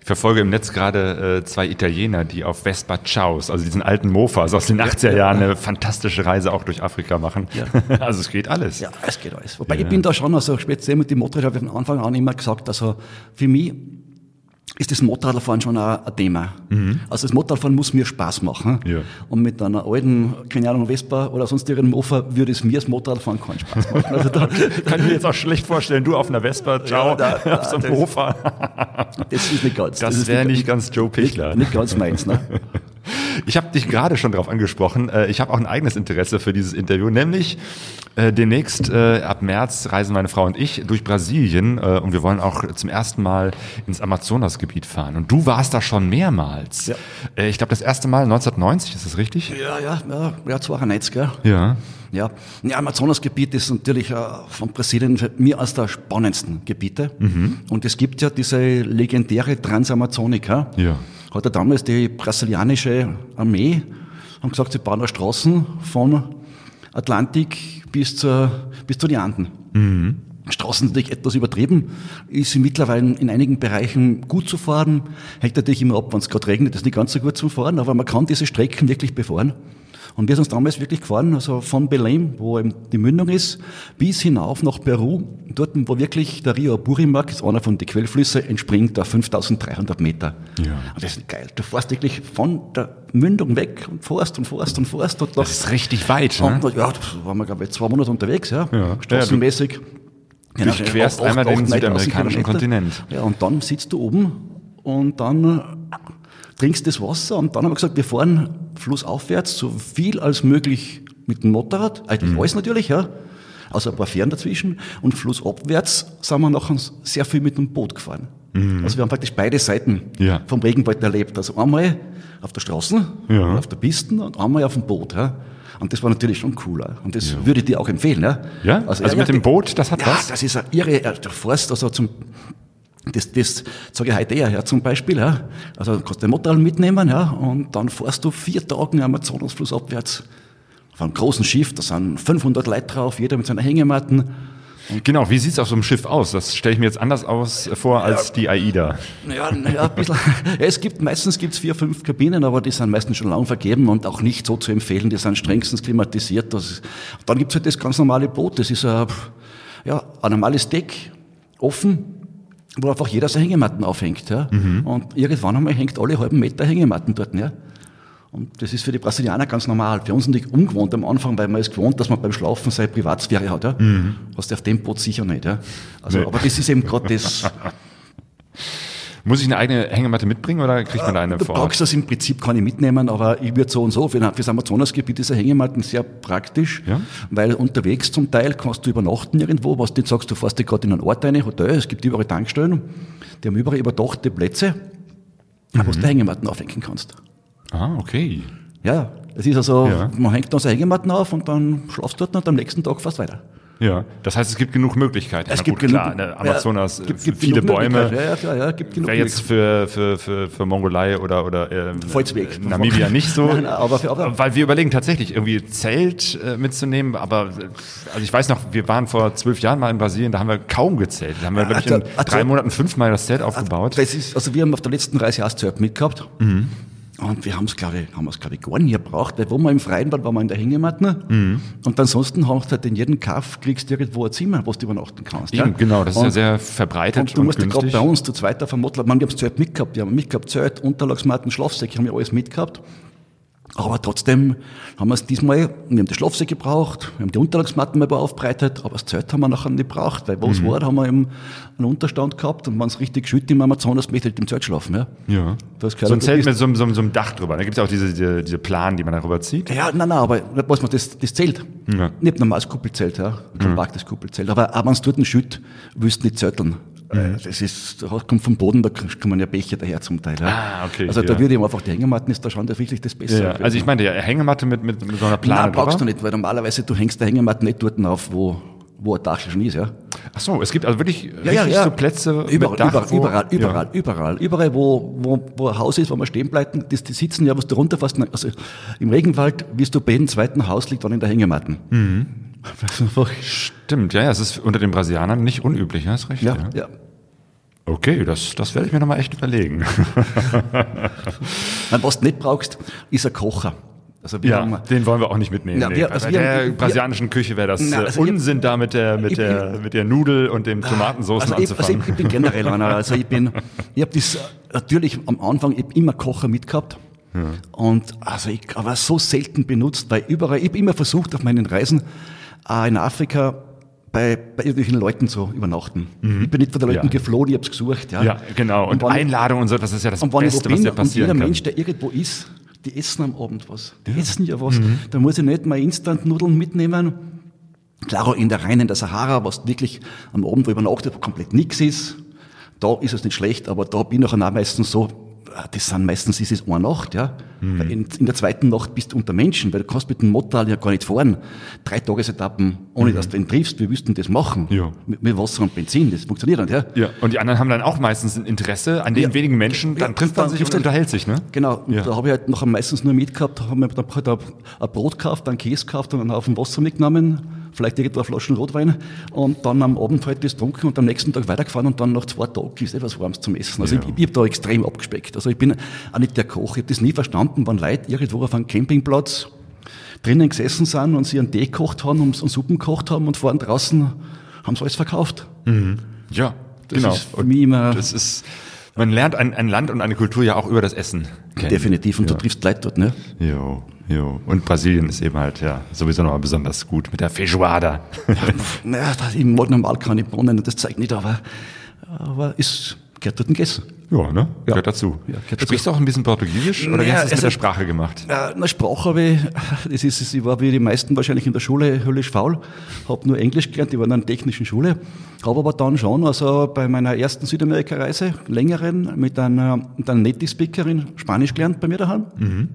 Ich verfolge im Netz gerade äh, zwei Italiener, die auf Vespa Chaos, also diesen alten Mofas aus den 80er Jahren, eine fantastische Reise auch durch Afrika machen. also es geht alles. Ja, es geht alles. Wobei ich bin da schon, also speziell mit dem Motorrad habe ich von Anfang an immer gesagt, also für mich ist das Motorradfahren schon ein, ein Thema. Also das Motorradfahren muss mir Spaß machen. Ja. Und mit einer alten, keine Ahnung, Vespa oder sonst irgendeinem Mofa würde es mir das Motorradfahren keinen Spaß machen. Also da, Kann ich mir jetzt auch schlecht vorstellen, du auf einer Vespa, ciao, Ja, da- da- auf so einem das- Mofa. das ist nicht ganz. Das ist wäre nicht ganz Joe Pichler. Nicht, nicht ganz meins, ne? Ich habe dich gerade schon darauf angesprochen. Äh, Ich habe auch ein eigenes Interesse für dieses Interview, nämlich äh, demnächst äh, ab März reisen meine Frau und ich durch Brasilien äh, und wir wollen auch zum ersten Mal ins Amazonasgebiet fahren. Und du warst da schon mehrmals. Ja. Äh, Ich glaube, das erste Mal 1990, ist das richtig? Ja, ja, ja, ja, 92, ja. Ja. Ja, ja Amazonasgebiet ist natürlich äh, von Brasilien mir eines der spannendsten Gebiete. Und es gibt ja diese legendäre Transamazonica. Ja. Hat ja damals die brasilianische Armee haben gesagt, sie bauen da Straßen von Atlantik bis, zur, bis zu den Anden. Straßen natürlich etwas übertrieben, ist mittlerweile in einigen Bereichen gut zu fahren. Hängt natürlich immer ab, wenn es gerade regnet, ist nicht ganz so gut zum Fahren, aber man kann diese Strecken wirklich befahren. Und wir sind uns damals wirklich gefahren, also von Belém, wo eben die Mündung ist, bis hinauf nach Peru, dort, wo wirklich der Rio Apurimac, ist einer von den Quellflüsse, entspringt auf 5300 Meter. Ja. Und das ist geil. Du fährst wirklich von der Mündung weg und fährst und fährst und fährst. Und Das ist richtig weit, ne? und, ja, da waren wir, glaube ich, zwei Monate unterwegs, ja. Ja. Straßenmäßig. Genau, durchquerst acht- einmal den südamerikanischen 9000 Kilometer. Kontinent. Ja, und dann sitzt du oben und dann trinkst das Wasser und dann haben wir gesagt, wir fahren flussaufwärts so viel als möglich mit dem Motorrad, eigentlich Mhm. alles natürlich, ja. Also ein paar Fähren dazwischen und flussabwärts sind wir nachher sehr viel mit dem Boot gefahren. Also wir haben praktisch beide Seiten Mhm. Ja. vom Regenwald erlebt. Also einmal auf der Straße, Ja. auf der Piste und einmal auf dem Boot. Ja. Und das war natürlich schon cooler. Und das würde ich dir auch empfehlen. Ja, Ja? Also mit dem Boot, das hat ja, was? das ist eine irre, äh, du fährst also zum, das, das sage ich heute eher, ja, zum Beispiel, ja. Also du kannst den Motorrad mitnehmen, ja, und dann fährst du vier Tage am Amazonasfluss abwärts. Auf einem großen Schiff, da sind 500 Leute drauf, jeder mit seiner Hängematten. Genau, wie sieht's auf so einem Schiff aus? Das stelle ich mir jetzt anders aus äh, vor als die AIDA. Ja, ja, ein bisschen. Ja, es gibt, meistens gibt's vier, fünf Kabinen, aber die sind meistens schon lang vergeben und auch nicht so zu empfehlen. Die sind strengstens klimatisiert. Ist, dann gibt's halt das ganz normale Boot. Das ist ein, ja, ein normales Deck, offen, wo einfach jeder seine Hängematten aufhängt. Ja. Und irgendwann einmal hängt alle halben Meter Hängematten dort. Ja. Und das ist für die Brasilianer ganz normal. Für uns natürlich ungewohnt am Anfang, weil man ist gewohnt, dass man beim Schlafen seine Privatsphäre hat. Ja? Mhm. Hast du auf dem Boot sicher nicht. Ja? Also, Nee. Aber das ist eben gerade das. Muss ich eine eigene Hängematte mitbringen oder kriegt man da eine Du vor Ort? brauchst das im Prinzip kann ich mitnehmen, aber ich würde so und so, für das Amazonasgebiet ist eine Hängematten sehr praktisch, Ja. weil unterwegs zum Teil kannst du übernachten irgendwo, was du nicht sagst, du fährst dich gerade in einen Ort rein, Hotel, es gibt überall Tankstellen, die haben überall überdachte Plätze, wo du Hängematten aufhängen kannst. Ah, okay. Ja, es ist also, Ja. man hängt dann seine Hängematten auf und dann schlafst du dort und am nächsten Tag fährst weiter. Ja, das heißt, es gibt genug Möglichkeiten. Es Na gibt gut, genug- klar, ne, Amazonas, ja, äh, gibt- gibt viele Bäume. Ja, ja, klar, ja, gibt genug Wäre jetzt für, für, für, für Mongolei oder, oder ähm, äh, Namibia nicht so. Nein, aber für- aber- weil wir überlegen tatsächlich irgendwie Zelt äh, mitzunehmen, aber äh, also ich weiß noch, wir waren vor zwölf Jahren mal in Brasilien, da haben wir kaum gezeltet. Da haben wir, glaube ich, in Also- also- drei Monaten fünfmal das Zelt aufgebaut. Das ist, also wir haben auf der letzten Reise auch Zelt mitgehabt. Mhm. Und wir haben es, glaube ich, haben es, glaube ich, gar nie gebraucht, weil wo wir im Freien waren, waren wir in der Hängematte. Mhm. Und ansonsten hast du halt in jedem Kaff kriegst du irgendwo ein Zimmer, wo du übernachten kannst. Eben, genau, das ist und, ja sehr verbreitet Und du und musst ja gerade bei uns zu zweit auf dem Mottler, man, wir haben das Zelt mitgehabt, wir haben mitgehabt, Zelt, Unterlagsmatten, Schlafsäcke, haben wir alles mitgehabt. Aber trotzdem haben wir es diesmal, wir haben die Schlafsäcke gebraucht, wir haben die Unterlagsmatten mal aufbereitet, aber das Zelt haben wir nachher nicht gebraucht, weil wo Mhm. es war, da haben wir eben einen Unterstand gehabt und wenn es richtig schütt im Amazonas, möchte ich im Zelt schlafen, ja. Ja. Das So ein. Zelt mit so, einem- so, so einem Dach drüber. Da gibt es auch diese, diese, diese Planen, die man darüber zieht. Ja, nein, nein, aber was man das, das Zelt. Ja. Nicht ein normales Kuppelzelt, ja. Ein kompaktes Kuppelzelt. Aber auch wenn es dort einen schütt, willst du nicht zelteln. Äh, Das ist, das kommt vom Boden, da kommen ja Becher daher zum Teil. Ja. Ah, okay, Also da ja. würde ich einfach die Hängematten ist da schon wirklich das Bessere. Ja, also ich meinte ja, Hängematte mit, mit, mit so einer Plane Nein, brauchst drüber. du nicht, weil normalerweise du hängst der Hängematte nicht dort auf, wo, wo ein Dach schon ist, ja. Ach so, es gibt also wirklich richtig so Plätze Überall, Dach, überall, wo, überall, ja. überall, überall, überall, wo, wo, wo ein Haus ist, wo man stehen bleiben, das, die sitzen ja, was du runterfährst, also im Regenwald, wie du bei jedem zweiten Haus liegt, dann in der Hängematten. Mhm. Stimmt, ja, ja, es ist unter den Brasilianern nicht unüblich, hast recht. ja, Ja. ja. Okay, das, das werde ich mir nochmal echt überlegen. Nein, was du nicht brauchst, ist ein Kocher. Also wir haben, Ja, den wollen wir auch nicht mitnehmen. Ja, wir- also bei wir der wir- brasilianischen Küche wäre das Nein, äh, also Unsinn, da mit der, mit der, bin- mit der Nudel und dem Tomatensoßen also ich, also anzufangen. ich, ich bin generell einer. Also ich bin, ich habe das natürlich am Anfang immer Kocher mitgehabt. Und also ich aber so selten benutzt, weil überall, ich habe immer versucht auf meinen Reisen äh, in Afrika bei, bei irgendwelchen Leuten zu übernachten. Ich bin nicht von den Leuten Mhm. Ja. geflohen, ich habe es gesucht. Ja, ja, genau. Und, ich- Einladung und so, das ist ja das Und Beste, was bin dir und passieren jeder kann. Mensch, der irgendwo ist, die essen am Abend was. Die essen ja was. Da muss ich nicht mal Instant-Nudeln mitnehmen. Klar, in der reinen der Sahara, was wirklich am Abend, wo übernachtet, wo komplett nichts ist, da ist es nicht schlecht, aber da bin ich auch meistens so, das sind meistens ist es eine Nacht, ja. Mhm. In, in der zweiten Nacht bist du unter Menschen, weil du kannst mit dem Motorrad ja gar nicht fahren. Drei Tagesetappen, ohne dass du ihn triffst, du denn das machen? Mhm. Ja. Mit, mit Wasser und Benzin, das funktioniert nicht, ja. Ja, und die anderen haben dann auch meistens ein Interesse an den Ja. wenigen Menschen, dann Ja, trifft man dann sich und unterhält sich, ne? Genau, und Ja. da habe ich halt nachher meistens nur mitgehabt, habe mir dann halt ein ein Brot gekauft, einen Käse gekauft und einen Haufen Wasser mitgenommen, vielleicht irgendwo eine Flasche Rotwein und dann am Abend halt das getrunken und am nächsten Tag weitergefahren und dann nach zwei Tagen ist etwas Warmes zum Essen. Also Ja. ich, ich habe da extrem abgespeckt. Also ich bin auch nicht der Koch. Ich habe das nie verstanden, wenn Leute irgendwo auf einem Campingplatz drinnen gesessen sind und sie einen Tee gekocht haben und, und Suppen gekocht haben und vorne draußen haben sie alles verkauft. Ja, Das genau. ist für mich immer- das ist, man lernt ein, ein Land und eine Kultur ja auch über das Essen kennen. Definitiv. Und ja. du triffst Leute dort, ne? Jo, jo. Und Brasilien ist eben halt, ja, sowieso nochmal besonders gut mit der Feijoada. Naja, das- ich mag normal keine Bohnen und das zeigt nicht, aber, aber es gehört dort gegessen. ja, ne? Ja. Gehört dazu. Ja, gehört. Sprichst du auch ein bisschen Portugiesisch oder wie hast du es mit also- der Sprache gemacht? Na, Sprache habe ich, das ist, ich war wie die meisten wahrscheinlich in der Schule höllisch faul, habe nur Englisch gelernt, ich war in einer technischen Schule, habe aber dann schon, also bei meiner ersten Südamerika-Reise, längeren, mit einer, mit einer Native-Speakerin Spanisch gelernt bei mir daheim. Mhm.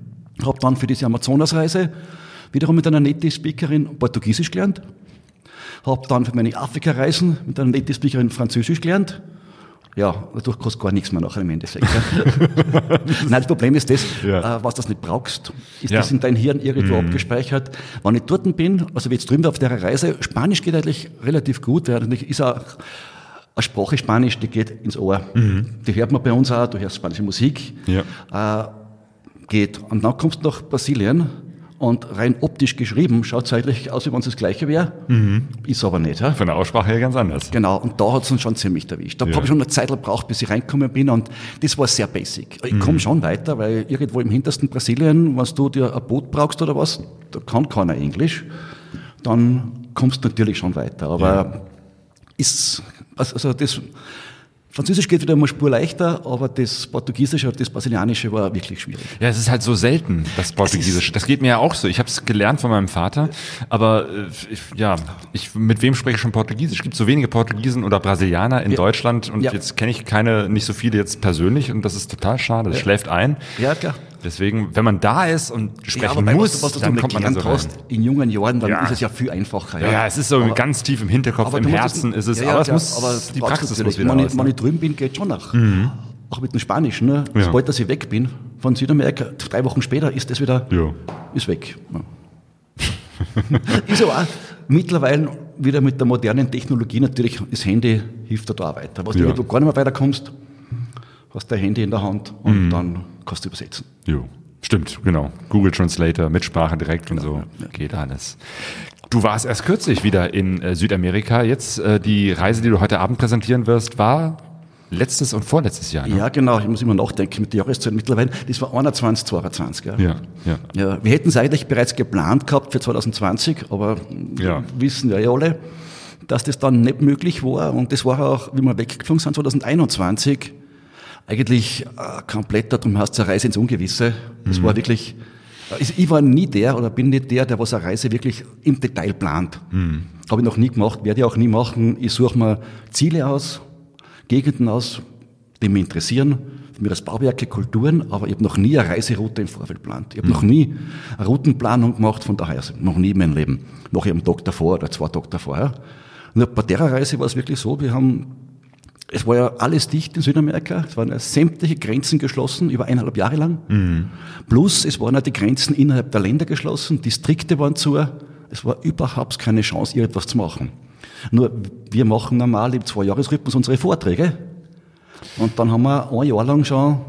Habe dann für diese Amazonas-Reise wiederum mit einer Native-Speakerin Portugiesisch gelernt. Habe dann für meine Afrika-Reisen mit einer Native-Speakerin Französisch gelernt. Ja, dadurch kostet gar nichts mehr nachher im Endeffekt. Nein, das Problem ist das, Ja. äh, was du das nicht brauchst, ist Ja. das in dein Hirn irgendwo abgespeichert. Wenn ich dort bin, also wie jetzt drüben auf der Reise, Spanisch geht eigentlich relativ gut, weil natürlich ist auch eine Sprache Spanisch, die geht ins Ohr. Die hört man bei uns auch, du hörst spanische Musik. Ja. Äh, geht. Und dann kommst du nach Brasilien Und rein optisch geschrieben schaut es eigentlich aus, wie wenn es das Gleiche wäre. Ist aber nicht. Ja? Von der Aussprache her ganz anders. Genau, und da hat es uns schon ziemlich erwischt. Da Ja. habe ich schon eine Zeit gebraucht, bis ich reingekommen bin und das war sehr basic. Ich Mhm. komme schon weiter, weil irgendwo im hintersten Brasilien, wenn du dir ein Boot brauchst oder was, da kann keiner Englisch, dann kommst du natürlich schon weiter. Aber ist, also also das, Französisch geht wieder eine Spur leichter, aber das Portugiesische und das Brasilianische war wirklich schwierig. Ja, es ist halt so selten, das Portugiesische. Das geht mir ja auch so. Ich habe es gelernt von meinem Vater, aber äh, ich, ja, ich, mit wem spreche ich schon Portugiesisch? Es gibt so wenige Portugiesen oder Brasilianer in Ja. Deutschland und Ja. jetzt kenne ich keine, nicht so viele jetzt persönlich und das ist total schade. Das schläft ein. Ja, klar. Deswegen, wenn man da ist und sprechen wobei, muss, was, was dann dann kommt man da so rein. hast, in jungen Jahren, dann Ja. ist es ja viel einfacher. Ja, es ist so Aber- ganz tief im Hinterkopf, im Herzen ist es, ja, ja, aber es muss, aber die Praxis muss wieder wenn, ich, wenn ich drüben bin, geht schon nach. Auch mit dem Spanischen. Ne? Ja. Sobald dass ich weg bin von Südamerika, drei Wochen später ist das wieder Ja. ist weg. Ja. ist aber auch mittlerweile wieder mit der modernen Technologie natürlich, das Handy hilft da auch weiter. Was du Ja. gar nicht mehr weiterkommst, hast dein Handy in der Hand und Mhm. dann kannst du übersetzen. Jo. Stimmt, genau. Google Translator, Mitsprache direkt und so. Geht alles. Du warst erst kürzlich wieder in äh, Südamerika. Jetzt äh, die Reise, die du heute Abend präsentieren wirst, war letztes und vorletztes Jahr. Ne? Ja, genau, ich muss immer nachdenken mit der Jahreszeit mittlerweile. Das war 21, 22. Ja. Ja, ja. Ja, wir hätten es eigentlich bereits geplant gehabt für 2020, aber Ja. wissen ja eh alle, dass das dann nicht möglich war. Und das war auch, wie wir weggeflogen sind, 2021, eigentlich ein kompletter, darum heißt es eine Reise ins Ungewisse. Das war wirklich, ich ich war nie der oder bin nicht der, der was eine Reise wirklich im Detail plant. Habe ich noch nie gemacht, werde ich auch nie machen. Ich suche mir Ziele aus, Gegenden aus, die mich interessieren, mir das Bauwerke, Kulturen, aber ich habe noch nie eine Reiseroute im Vorfeld geplant. Ich habe noch nie eine Routenplanung gemacht, von daher, also noch nie in meinem Leben. Noch einen Tag davor oder zwei Tage davor. Nur bei der Reise war es wirklich so, wir haben, es war ja alles dicht in Südamerika, es waren ja sämtliche Grenzen geschlossen, über eineinhalb Jahre lang. Plus, es waren ja die Grenzen innerhalb der Länder geschlossen, Distrikte waren zu, es war überhaupt keine Chance, irgendwas zu machen. Nur, wir machen normal im Zwei-Jahres-Rhythmus unsere Vorträge. Und dann haben wir ein Jahr lang schon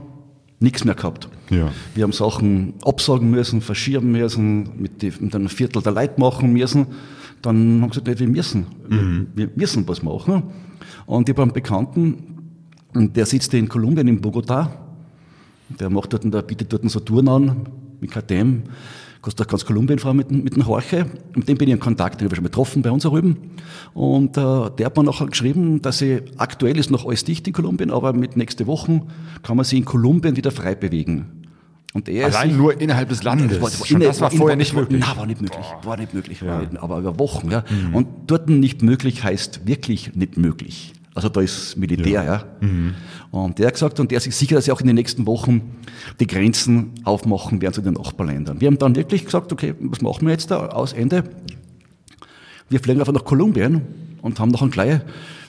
nichts mehr gehabt. Ja. Wir haben Sachen absagen müssen, verschieben müssen, mit, die, mit einem Viertel der Leute machen müssen. Dann haben wir gesagt, nee, wir müssen, wir, wir müssen was machen. Und ich habe einen Bekannten, der sitzt in Kolumbien, in Bogotá. Der macht dort, der bietet dort so Touren an, mit KTM. Kannst durch ganz Kolumbien fahren mit, dem- mit dem Horche. Mit dem bin ich in Kontakt, den habe ich schon getroffen bei uns drüben. Und äh, der hat mir nachher geschrieben, dass sie, aktuell ist noch alles dicht in Kolumbien, aber mit nächste Woche kann man sich in Kolumbien wieder frei bewegen. Und er ist Allein sich- nur innerhalb des Landes. das war, inne- das war inne- vorher nicht möglich. Nein, war nicht möglich. War nicht möglich. War nicht, aber über Wochen, ja. Und dort nicht möglich heißt wirklich nicht möglich. Also da ist Militär, ja. Und der hat gesagt, und der ist sich sicher, dass sie auch in den nächsten Wochen die Grenzen aufmachen werden zu den Nachbarländern. Wir haben dann wirklich gesagt, okay, was machen wir jetzt da aus Ende? Wir fliegen einfach nach Kolumbien und haben noch einen gleich,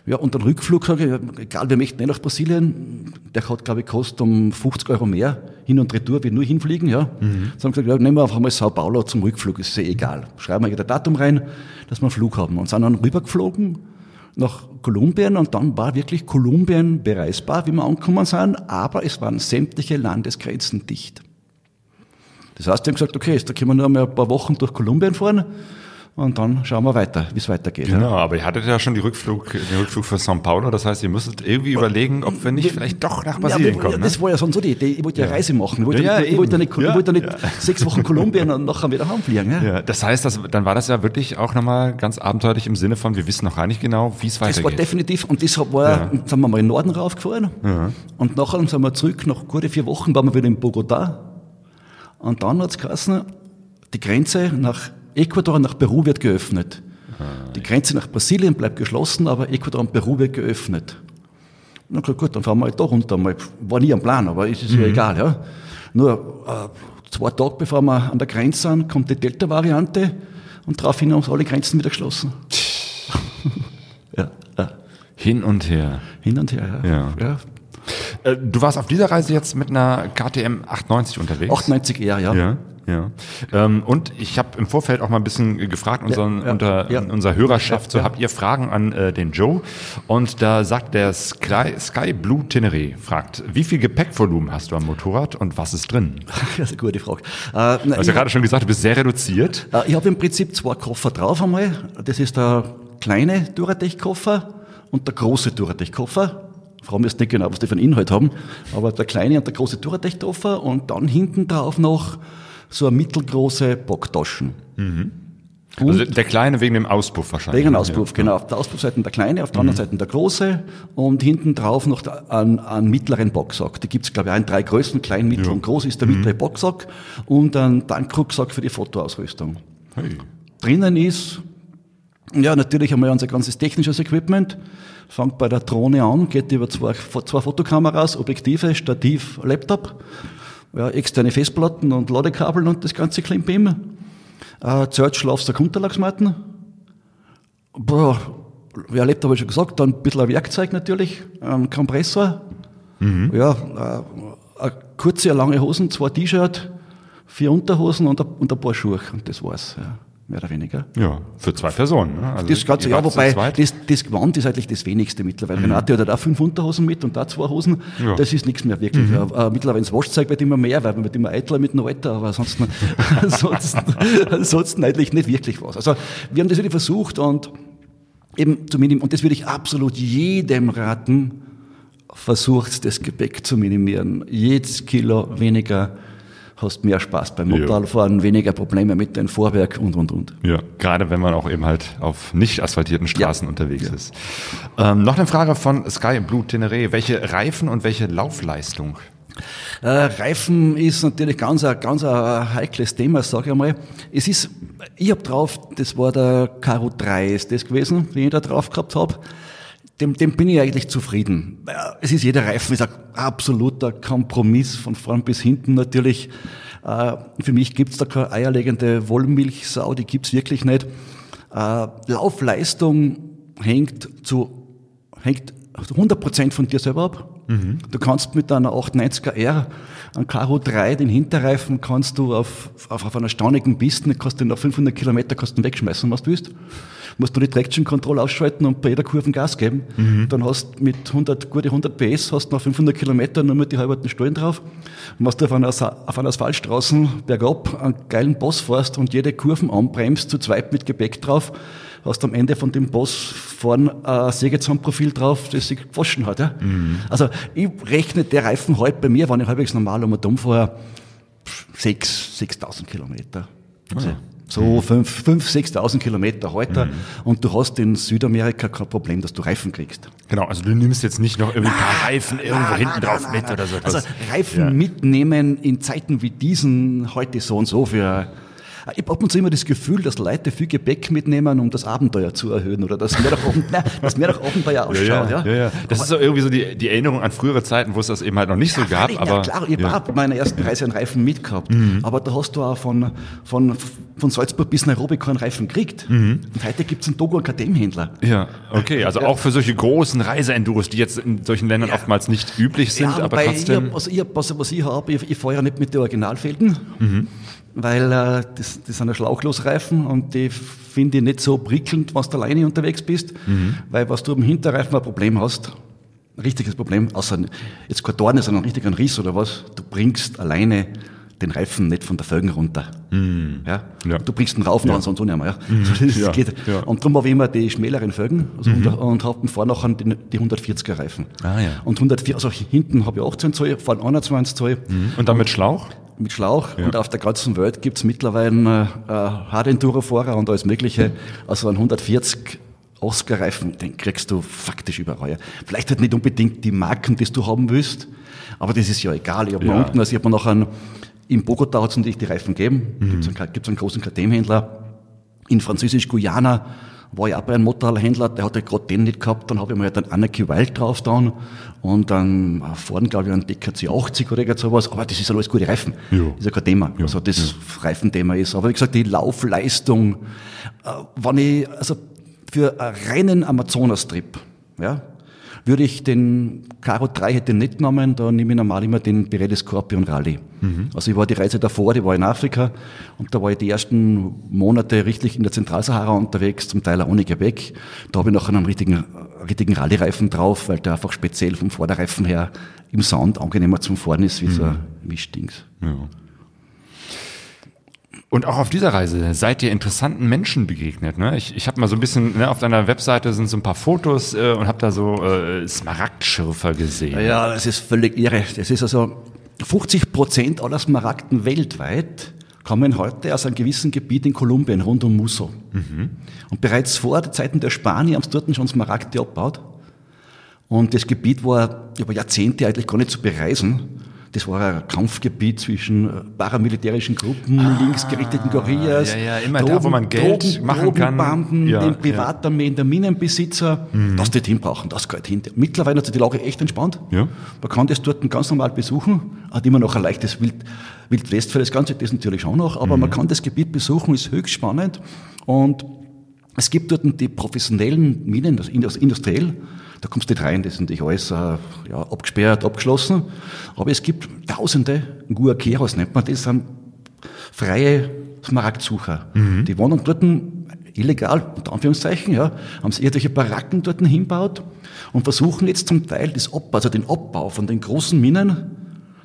ja, und den Rückflug, sage ich, ja, egal, wir möchten nicht nach Brasilien, der hat, glaube ich, kostet um 50 Euro mehr, hin und retour, wir nur hinfliegen, ja. Mhm. Dann haben wir gesagt, ja, nehmen wir einfach mal Sao Paulo zum Rückflug, ist eh egal. Schreiben wir jeder Datum rein, dass wir einen Flug haben. Und sind dann rübergeflogen nach Kolumbien und dann war wirklich Kolumbien bereisbar, wie wir angekommen sind, aber es waren sämtliche Landesgrenzen dicht. Das heißt, wir haben gesagt, okay, jetzt können wir nur mal ein paar Wochen durch Kolumbien fahren und dann schauen wir weiter, wie es weitergeht. ja. Genau, aber ihr hattet ja schon die Rückflug, den Rückflug für São Paulo. Das heißt, ihr müsstet irgendwie überlegen, ob wir nicht vielleicht doch nach Brasilien ja, kommen. Ne? Das war ja sonst so die Idee. Ich wollte ja, Reise machen. Ich wollte, Ja, ja, nicht, ich wollte nicht, ich Ja, wollte nicht ja. sechs Wochen Kolumbien und nachher wieder heimfliegen. Ja. Ja, das heißt, das, dann war das ja wirklich auch nochmal ganz abenteuerlich im Sinne von, wir wissen noch gar nicht genau, wie es Das war weitergeht. definitiv, und deshalb war, Ja. sind wir mal in den Norden raufgefahren. Und nachher sind wir zurück, nach gute vier Wochen waren wir wieder in Bogotá. Und dann hat es geheißen, die Grenze nach Ecuador nach Peru wird geöffnet. Die Grenze nach Brasilien bleibt geschlossen, aber Ecuador und Peru wird geöffnet. Na gut, gut, dann fahren wir halt da runter. Mal. War nie am Plan, aber ist es ja egal. Ja. Nur äh, zwei Tage bevor wir an der Grenze sind, kommt die Delta-Variante und daraufhin haben sie alle Grenzen wieder geschlossen. ja, ja. Hin und her. Hin und her, ja. Ja. Äh, Du warst auf dieser Reise jetzt mit einer KTM 890 unterwegs? 98 eher, ja. Ja, Ja. Ähm, und ich habe im Vorfeld auch mal ein bisschen gefragt, unseren, ja, unter, ja. unserer Hörerschaft, so habt ihr Fragen an äh, den Joe? Und da sagt der Sky, Sky Blue Tenere, fragt, wie viel Gepäckvolumen hast du am Motorrad und was ist drin? Das ist eine gute Frage. Äh, hast ich ja gerade schon gesagt, du bist sehr reduziert. Äh, Ich habe im Prinzip zwei Koffer drauf einmal. Das ist der kleine Duratec-Koffer und der große Duratec-Koffer. Fragen jetzt nicht genau, was die für einen Inhalt haben, aber der kleine und der große Duratec-Koffer und dann hinten drauf noch so eine mittelgroße Bocktaschen. Also der Kleine wegen dem Auspuff wahrscheinlich. Wegen Auspuff, genau. Auf der Auspuffseite der kleine, auf der anderen Seite der große und hinten drauf noch einen, einen mittleren Boxsack. Die gibt's glaube ich, auch in drei Größen, klein, mittel und groß ist der mittlere Boxsack und ein Tankrucksack für die Fotoausrüstung. Hey. Drinnen ist, ja, natürlich einmal unser ganzes technisches Equipment. Fängt bei der Drohne an, geht über zwei, zwei Fotokameras, Objektive, Stativ, Laptop, ja, externe Festplatten und Ladekabel und das ganze Klimbim. Äh, Zelt, Schlafsack, Unterlagsmatten. Boah, ja, Laptop habe ich schon gesagt, dann ein bisschen ein Werkzeug natürlich, ein Kompressor. Ja, äh, eine kurze, eine lange Hosen, zwei T-Shirt, vier Unterhosen und ein, und ein paar Schuhe. Und das war's, ja, mehr oder weniger. Ja, für zwei Personen. Ne? Also Das ganze zu wobei das, das Gewand ist eigentlich das wenigste mittlerweile. Renate hat ja da fünf Unterhosen mit und da zwei Hosen. Ja. Das ist nichts mehr wirklich. Äh, mittlerweile das Waschzeug wird immer mehr, weil man wird immer eitler mit dem Alter, aber ansonsten, ansonsten, ansonsten eigentlich nicht wirklich was. Also wir haben das wirklich versucht und eben zu minimieren. Und das würde ich absolut jedem raten, versucht das Gepäck zu minimieren. Jedes Kilo weniger hast mehr Spaß beim Ja. Motorradfahren, weniger Probleme mit dem Vorwerk und, und, und. Ja, gerade wenn man auch eben halt auf nicht asphaltierten Straßen unterwegs ist. Ähm, noch eine Frage von Sky Blue Tenere. Welche Reifen und welche Laufleistung? Äh, Reifen ist natürlich ganz ein, ganz ein heikles Thema, sage ich einmal. Es ist, ich habe drauf, das war der Karo 3 ist das gewesen, den ich da drauf gehabt habe. Dem, dem bin ich eigentlich zufrieden. Äh, Es ist jeder Reifen ist ein absoluter Kompromiss von vorn bis hinten natürlich. Äh, Für mich gibt's da keine eierlegende Wollmilchsau, die gibt's wirklich nicht. Äh, Laufleistung hängt zu, hängt zu 100% von dir selber ab. Du kannst mit einer 890er R, einem Karo 3, den Hinterreifen kannst du auf, auf, auf einer staunigen Piste, kannst du nach 500 Kilometer kannst du wegschmeißen, was du willst. Musst du die Traction Control ausschalten und bei jeder Kurve Gas geben. Dann hast du mit 100, gute 100 PS, hast du nach 500 Kilometern nur mit die halberten Stollen drauf. Und was du auf einer, auf einer Asphaltstraßen bergab einen geilen Boss fährst und jede Kurven anbremst, zu zweit mit Gepäck drauf, hast am Ende von dem Boss vorn ein Sägezahnprofil drauf, das sich gewaschen hat. Ja? Also ich rechne der Reifen halt bei mir, wenn ich halbwegs normal um und um fahre, 6.000 6.000 Kilometer. Also, so 5.000, 6.000 Kilometer heute. Und du hast in Südamerika kein Problem, dass du Reifen kriegst. Genau, also du nimmst jetzt nicht noch irgendwie ein paar Reifen irgendwo hinten drauf mit oder so. Also. Reifen Ja. mitnehmen in Zeiten wie diesen heute so und so für ich habe ab und zu immer das Gefühl, dass Leute viel Gepäck mitnehmen, um das Abenteuer zu erhöhen oder dass mehr nach, Abend, nein, dass mehr nach Abenteuer ausschaut. Ja, ja, ja, ja. Das ist so irgendwie so die, die Erinnerung an frühere Zeiten, wo es das eben halt noch nicht so gab. Aber ja, klar, ich habe auch bei meiner ersten Reise einen Reifen mitgehabt. Mhm. Aber da hast du auch von, von, von Salzburg bis Nairobi keinen Reifen gekriegt. Mhm. Und heute gibt's einen Togo Akademhändler. Ja, okay. Also auch für solche großen Reiseenduros, die jetzt in solchen Ländern oftmals nicht üblich sind, aber trotzdem. Ich hab, also ich hab, was, was ich habe, ich, ich fahre ja nicht mit den Originalfelgen, Mhm. Weil äh, das, das sind ja Schlauchlosreifen und die finde ich nicht so prickelnd, wenn du alleine unterwegs bist, Mhm. weil was du am Hinterreifen ein Problem hast, ein richtiges Problem, außer jetzt kein Dorn, sondern richtig ein Riss oder was, du bringst alleine den Reifen nicht von der Felgen runter. Ja? Mhm. Ja. Du bringst ihn rauf, noch sonst auch nicht mehr. Ja? Das Ja, geht. ja. Und darum habe ich immer die schmäleren Felgen also unter- und habe vorne nachher die, die 140er Reifen. Ah, ja. Und 104, also hinten habe ich 18 Zoll, vorne 21 Zoll Und dann mit Schlauch? Mit Schlauch. Und auf der ganzen Welt gibt's mittlerweile äh, Hard-Enduro-Fahrer und alles Mögliche. Also ein 140 Oscar-Reifen, den kriegst du faktisch überall. Vielleicht halt nicht unbedingt die Marken, die du haben willst, aber das ist ja egal. Ich habe Ja. mir unten, also ich habe mir noch einen, in Bogota hat es natürlich die Reifen gegeben. Mhm. Gibt's einen, gibt's einen großen KTM-Händler. In Französisch-Guyana war ich auch bei einem Motorradhändler, der hat halt gerade den nicht gehabt, dann habe ich mir halt einen Anarchy Wild drauf getan und dann äh, vorne, glaube ich, einen DKC 80 oder irgend sowas, aber das ist ja alles gute Reifen. Jo. Ist ja kein Thema, also das Reifenthema ist. Aber wie gesagt, die Laufleistung, äh, wenn ich, also für einen reinen Amazonas-Trip, ja, würde ich den Caro 3 hätte ich nicht genommen, da nehme ich normal immer den Pirelli Scorpion Rally. Also ich war die Reise davor, die war in Afrika und da war ich die ersten Monate richtig in der Zentralsahara unterwegs, zum Teil auch ohne Gepäck. Da habe ich noch einen richtigen, richtigen Rallye-Reifen drauf, weil der einfach speziell vom Vorderreifen her im Sound angenehmer zum Fahren ist, wie so ein Wischdings. Ja. Und auch auf dieser Reise seid ihr interessanten Menschen begegnet. Ne? Ich, ich habe mal so ein bisschen, ne, auf deiner Webseite sind so ein paar Fotos äh, und habe da so äh, Smaragdschürfer gesehen. Ja, das ist völlig irre. Das ist also 50 Prozent aller Smaragden weltweit kommen heute aus einem gewissen Gebiet in Kolumbien, rund um Musso. Und bereits vor den Zeiten der Spanier haben sie dort schon Smaragde abgebaut. Und das Gebiet war über Jahrzehnte eigentlich gar nicht zu bereisen. Das war ein Kampfgebiet zwischen äh, paramilitärischen Gruppen, linksgerichteten Guerillas, Ah, ja, ja, immer da, wo man Geld machen kann. Drogenbanden, Ja, den Privatarmeen der Minenbesitzer, das die hinbrauchen, das gehört hin. Mittlerweile hat sich die Lage echt entspannt. Ja. Man kann das dort ganz normal besuchen, hat immer noch ein leichtes Wild, Wildwest für das Ganze, das natürlich schon noch, aber man kann das Gebiet besuchen, ist höchst spannend und es gibt dort die professionellen Minen, das Indus- industriell, da kommst du nicht rein, das ist natürlich alles äh, ja, abgesperrt, abgeschlossen, aber es gibt tausende Guaqueros nennt man das, sind freie Smaragdsucher. Die wohnen dort illegal, unter Anführungszeichen, ja, haben sie irgendwelche Baracken dort hinbaut und versuchen jetzt zum Teil das Abbau, also den Abbau von den großen Minen,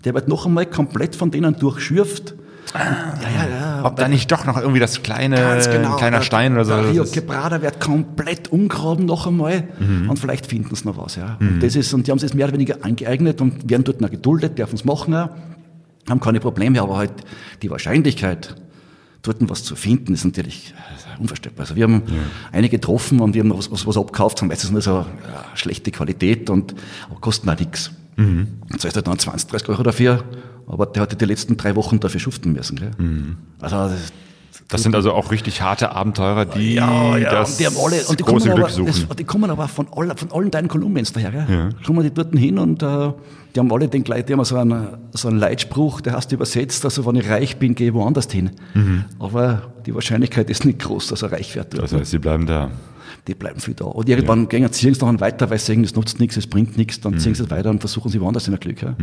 der wird noch einmal komplett von denen durchschürft. ja, ja, ja. Ob da nicht doch noch irgendwie das kleine, Ganz genau. ein kleiner Stein oder so. Der Rio das Quebrada wird komplett umgraben noch einmal und vielleicht finden sie noch was. Ja. Mhm. Und, das ist, und die haben sich das mehr oder weniger angeeignet und werden dort noch geduldet, dürfen es machen auch, haben keine Probleme, aber halt die Wahrscheinlichkeit, dort was zu finden, ist natürlich äh, unvorstellbar. Also wir haben einige getroffen und die haben was, was, was abgekauft, haben meistens nur so ja, schlechte Qualität und aber kosten auch nichts. Mhm. Und zahlst du dann 20, 30 Euro dafür, aber der hatte die letzten drei Wochen dafür schuften müssen. Gell? Mhm. Also das, sind also auch richtig harte Abenteurer, die ja, ja, das und die haben alle, und die große kommen, Glück aber, suchen. das, die kommen aber von, all, von allen Teilen Kolumbiens daher, gell? Ja. Kommen die dort hin und äh, die haben alle den gleichen, die haben so einen, so einen Leitspruch, der heißt übersetzt, also wenn ich reich bin, gehe ich woanders hin. Mhm. Aber die Wahrscheinlichkeit ist nicht groß, dass er reich wird. dort. Das heißt, sie bleiben da. Die bleiben viel da. Und irgendwann gehen ziehen sie noch weiter, weil sie sagen, das nutzt nichts, es bringt nichts, Mhm. dann ziehen sie es weiter und versuchen sie woanders in der Glück. Ja?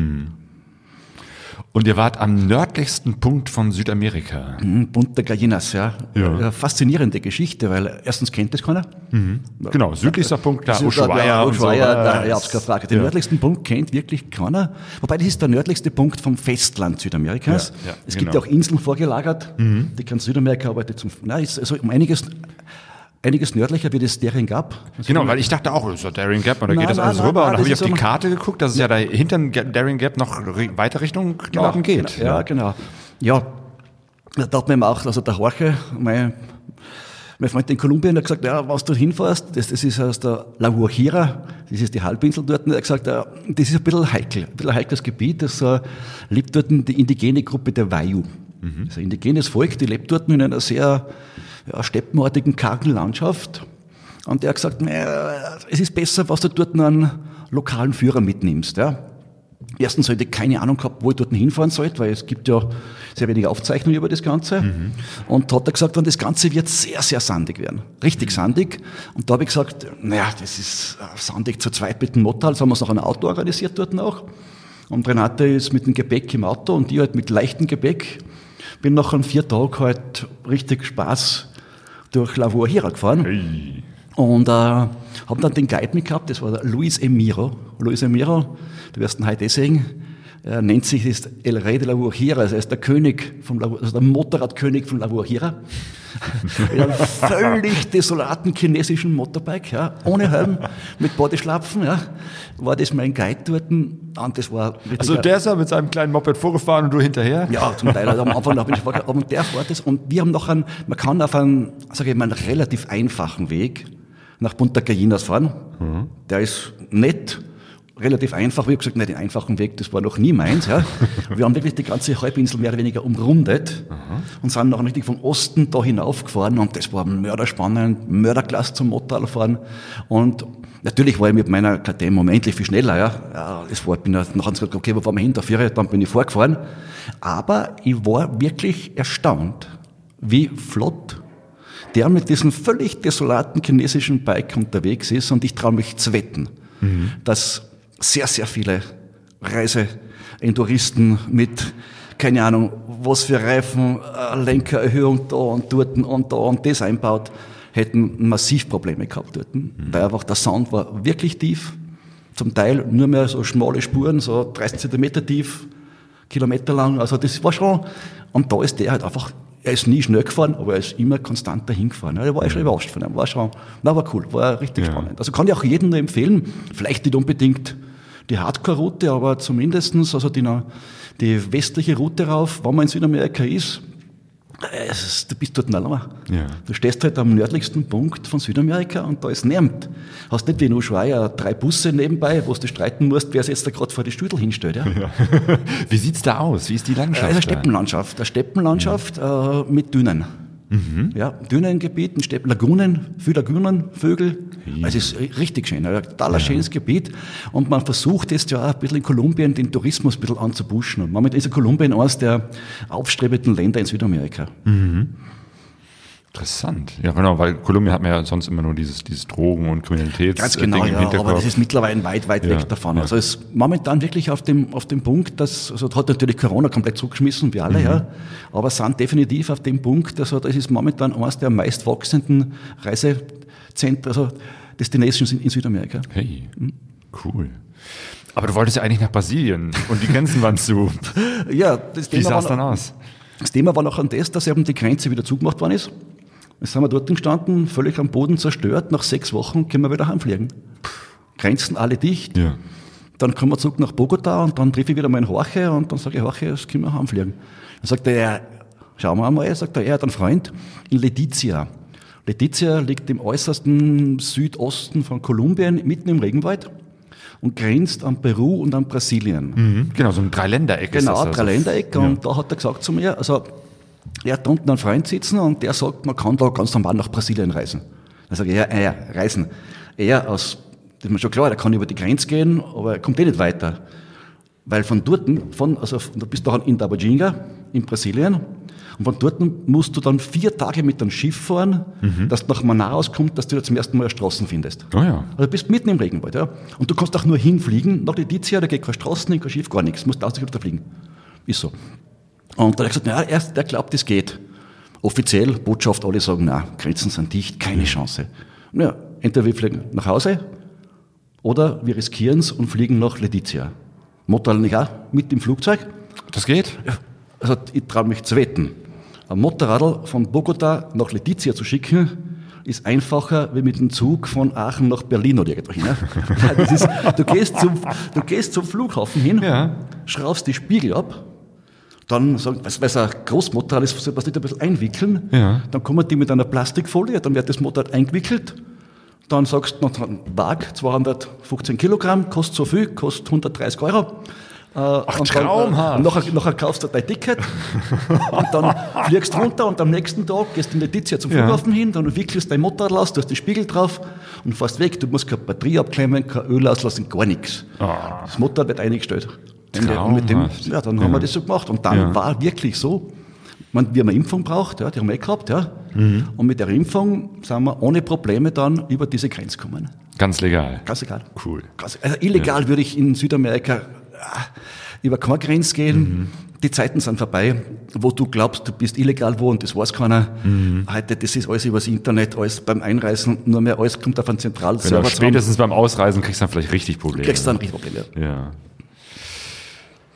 Und ihr wart am nördlichsten Punkt von Südamerika. Mhm, Punta Gallinas, ja. Ja. Faszinierende Geschichte, weil erstens kennt das keiner. Genau, südlichster Punkt, da So, Ushuaia ja, und so. Ushuaia, da, ja, hab's keine Frage. Den ja. nördlichsten Punkt kennt wirklich keiner. Wobei das ist der nördlichste Punkt vom Festland Südamerikas. Ja, ja, es genau. gibt ja auch Inseln vorgelagert. Die kann Südamerika aber zum, na, ist also um einiges, einiges nördlicher wie das Dering Gap. Also Genau, weil ich dachte auch, das ist doch Daring Gap, und da geht das nein, alles nein, rüber. nein, und das habe ich auf die Karte geguckt, dass es ja da hinter dem Daring Gap noch weiter Richtung Norden geht. Genau, ja, genau. Ja, da dachte man auch, also der Horche, mein, mein Freund in Kolumbien, hat gesagt, ja, was du hinfährst, das, das ist aus der La Guajira, das ist die Halbinsel dort, und er hat gesagt, ja, das ist ein bisschen heikel, ein bisschen heikles Gebiet, das äh, lebt dort die indigene Gruppe der Wayu. Das ist ein indigenes Volk, die lebt dort in einer sehr ja, steppenartigen, kargen Landschaft. Und er hat gesagt, naja, es ist besser, was du dort einen lokalen Führer mitnimmst. Ja. Erstens hätte ich keine Ahnung gehabt, wo ich dort hinfahren sollte, weil es gibt ja sehr wenige Aufzeichnungen über das Ganze. Und da hat er gesagt, das Ganze wird sehr, sehr sandig werden. Richtig sandig. Und da habe ich gesagt, naja, das ist äh, sandig zu zweit mit dem Motorrad. Also haben wir es noch ein Auto organisiert dort noch. Und Renate ist mit dem Gepäck im Auto und ich halt mit leichtem Gepäck. Bin nach einem vier Tagen halt richtig Spaß durch La Guajira gefahren. Hey. Und äh, habe dann den Guide mit gehabt, das war der Luis Emiro. Luis Emiro, du wirst ihn heute eh sehen, er nennt sich ist El Rey de la Guajira, also er ist der König, vom La, also der Motorradkönig von La Guajira. Mit einem völlig desolaten chinesischen Motorbike, ja, ohne Helm, mit Bodyschlapfen, ja, war das mein Guide dort. Und das war Also der ist ja mit seinem kleinen Moped vorgefahren und du hinterher? ja, zum Teil. Also am Anfang habe ich vorgehabt, aber der fährt es. Und wir haben noch einen, man kann auf einen, sage ich mal, einen relativ einfachen Weg nach Punta Gallinas fahren. Der ist nett, relativ einfach. Wie gesagt, nicht den einfachen Weg, das war noch nie meins. Ja. Wir haben wirklich die ganze Halbinsel mehr oder weniger umrundet und sind noch richtig vom Osten da hinaufgefahren und das war mörderspannend, mörderklasse zum Motorradfahren. Und natürlich war ich mit meiner KTM unendlich viel schneller. Ja. Ja, das war, bin ich nachher gesagt, okay, wo fahren wir hin? Da fahre ich, dann bin ich vorgefahren. Aber ich war wirklich erstaunt, wie flott der mit diesem völlig desolaten chinesischen Bike unterwegs ist und ich traue mich zu wetten. dass sehr, sehr viele Reiseenduristen mit, keine Ahnung, was für Reifen, äh, Lenkererhöhung da und dort und da und das einbaut, hätten massiv Probleme gehabt dort. Weil einfach der Sound war wirklich tief, zum Teil nur mehr so schmale Spuren, so 30 Zentimeter tief, Kilometer lang. Also das war schon, und da ist der halt einfach, er ist nie schnell gefahren, aber er ist immer konstant dahin gefahren. Ja, Da war ich schon überrascht von ihm. War schon, na, war cool, war richtig Ja. spannend. Also kann ich auch jedem nur empfehlen, vielleicht nicht unbedingt die Hardcore-Route, aber zumindestens also die, die westliche Route rauf, wenn man in Südamerika ist, es ist, du bist dort nicht allein. Ja. Du stehst halt am nördlichsten Punkt von Südamerika und da ist niemand. Hast nicht wie in Ushuaia drei Busse nebenbei, wo du streiten musst, wer sich jetzt da gerade vor die Stüdel hinstellt. Ja? Wie sieht's da aus? Wie ist die Landschaft? Also da? Steppenlandschaft. Eine Steppenlandschaft äh, mit Dünen. Mhm. Ja, Dünengebieten, Steppen, Lagunen, viele Lagunen, Vögel. Also es ist richtig schön, ein total schönes Gebiet. Und man versucht jetzt ja auch ein bisschen in Kolumbien den Tourismus ein bisschen anzubuschen. Und momentan ist ja Kolumbien eines der aufstrebenden Länder in Südamerika. Interessant. Ja, genau, weil Kolumbien hat man ja sonst immer nur dieses, dieses Drogen- und Kriminalitäts Ganz genau, Ding im ja, aber das ist mittlerweile weit, weit Ja, weg davon. ja. Also es ist momentan wirklich auf dem, auf dem Punkt, dass, also hat natürlich Corona komplett zurückgeschmissen, wie alle, Mhm. ja, aber sind definitiv auf dem Punkt, also das ist momentan eines der meist wachsenden Reisezentren, also Destinations in, in Südamerika. Hey, cool. Aber du wolltest ja eigentlich nach Brasilien und die Grenzen waren zu. Ja, das Wie Thema, sah es dann aus? das Thema war noch an das, dass eben die Grenze wieder zugemacht worden ist. Jetzt sind wir dort gestanden, völlig am Boden zerstört. Nach sechs Wochen können wir wieder heimfliegen. Grenzen alle dicht. Ja. Dann kommen wir zurück nach Bogota und dann treffe ich wieder meinen Horche und dann sage ich, Horche, jetzt können wir heimfliegen. Dann sagt er, ja, schauen wir einmal, sagt er, er hat einen Freund in Letizia. Letizia liegt im äußersten Südosten von Kolumbien, mitten im Regenwald und grenzt an Peru und an Brasilien. Mhm, genau, so ein Dreiländereck ist Genau, das. also. Dreiländereck. Und da hat er gesagt zu mir, also er hat da unten einen Freund sitzen und der sagt, man kann da ganz normal nach Brasilien reisen. Dann sage ich, ja, ja, reisen. Er aus, das ist mir schon klar, der kann über die Grenze gehen, aber er kommt eh nicht weiter. Weil von dort, von, also du bist da in Tabajinga, in Brasilien, und von dort musst du dann vier Tage mit einem Schiff fahren, dass du nach Manaus kommst, dass du da zum ersten Mal Straßen findest. Oh ja. Also du bist mitten im Regenwald, ja. Und du kannst auch nur hinfliegen. Nach Letizia, da geht keine Straßen, kein Schiff, gar nichts. Du musst 1000 Kilometer fliegen. Ist so. Und da hat er gesagt, ja, er, der glaubt, das geht. Offiziell, Botschaft, alle sagen, na, Grenzen sind dicht, keine Chance. Ja, entweder wir fliegen nach Hause oder wir riskieren es und fliegen nach Letizia. Motto nicht auch mit im Flugzeug. Das geht? Ja, also ich traue mich zu wetten. Ein Motorradl von Bogota nach Letizia zu schicken, ist einfacher wie mit dem Zug von Aachen nach Berlin oder irgendwo hin. ne? Ist, du, gehst zum, du gehst zum Flughafen hin, Ja. schraubst die Spiegel ab, dann, sagen, weil es ein Großmotorrad ist, soll man nicht ein bisschen einwickeln, Ja. dann kommen die mit einer Plastikfolie, dann wird das Motorrad eingewickelt, dann sagst du, Wag, 215 Kilogramm, kostet so viel, kostet 130 Euro. Ach, traumhaft. Dann, äh, nachher, nachher kaufst du dein Ticket und dann fliegst du runter und am nächsten Tag gehst du in Letizia zum Ja. Flughafen hin, dann wickelst dein Motorrad aus, du hast die Spiegel drauf und fährst weg. Du musst keine Batterie abklemmen, kein Öl auslassen, gar nichts. Das Motorrad wird eingestellt. Ende. Und mit dem, ja, dann haben wir das so gemacht. Und dann Ja. war wirklich so, man, wir haben eine Impfung braucht, ja, die haben wir eh gehabt, ja. Mhm. Und mit der Impfung sind wir ohne Probleme dann über diese Grenze gekommen. Ganz legal. Ganz egal. Cool. Ganz, also illegal würde ich in Südamerika ah, über keine Grenze gehen. Mhm. Die Zeiten sind vorbei, wo du glaubst, du bist illegal wo und das weiß keiner. Mhm. Heute, das ist alles übers Internet, alles beim Einreisen, nur mehr alles kommt auf einen zentralen Genau, Server zusammen. spätestens beim Ausreisen kriegst du dann vielleicht richtig Probleme. Kriegst du dann richtig Probleme. Ja.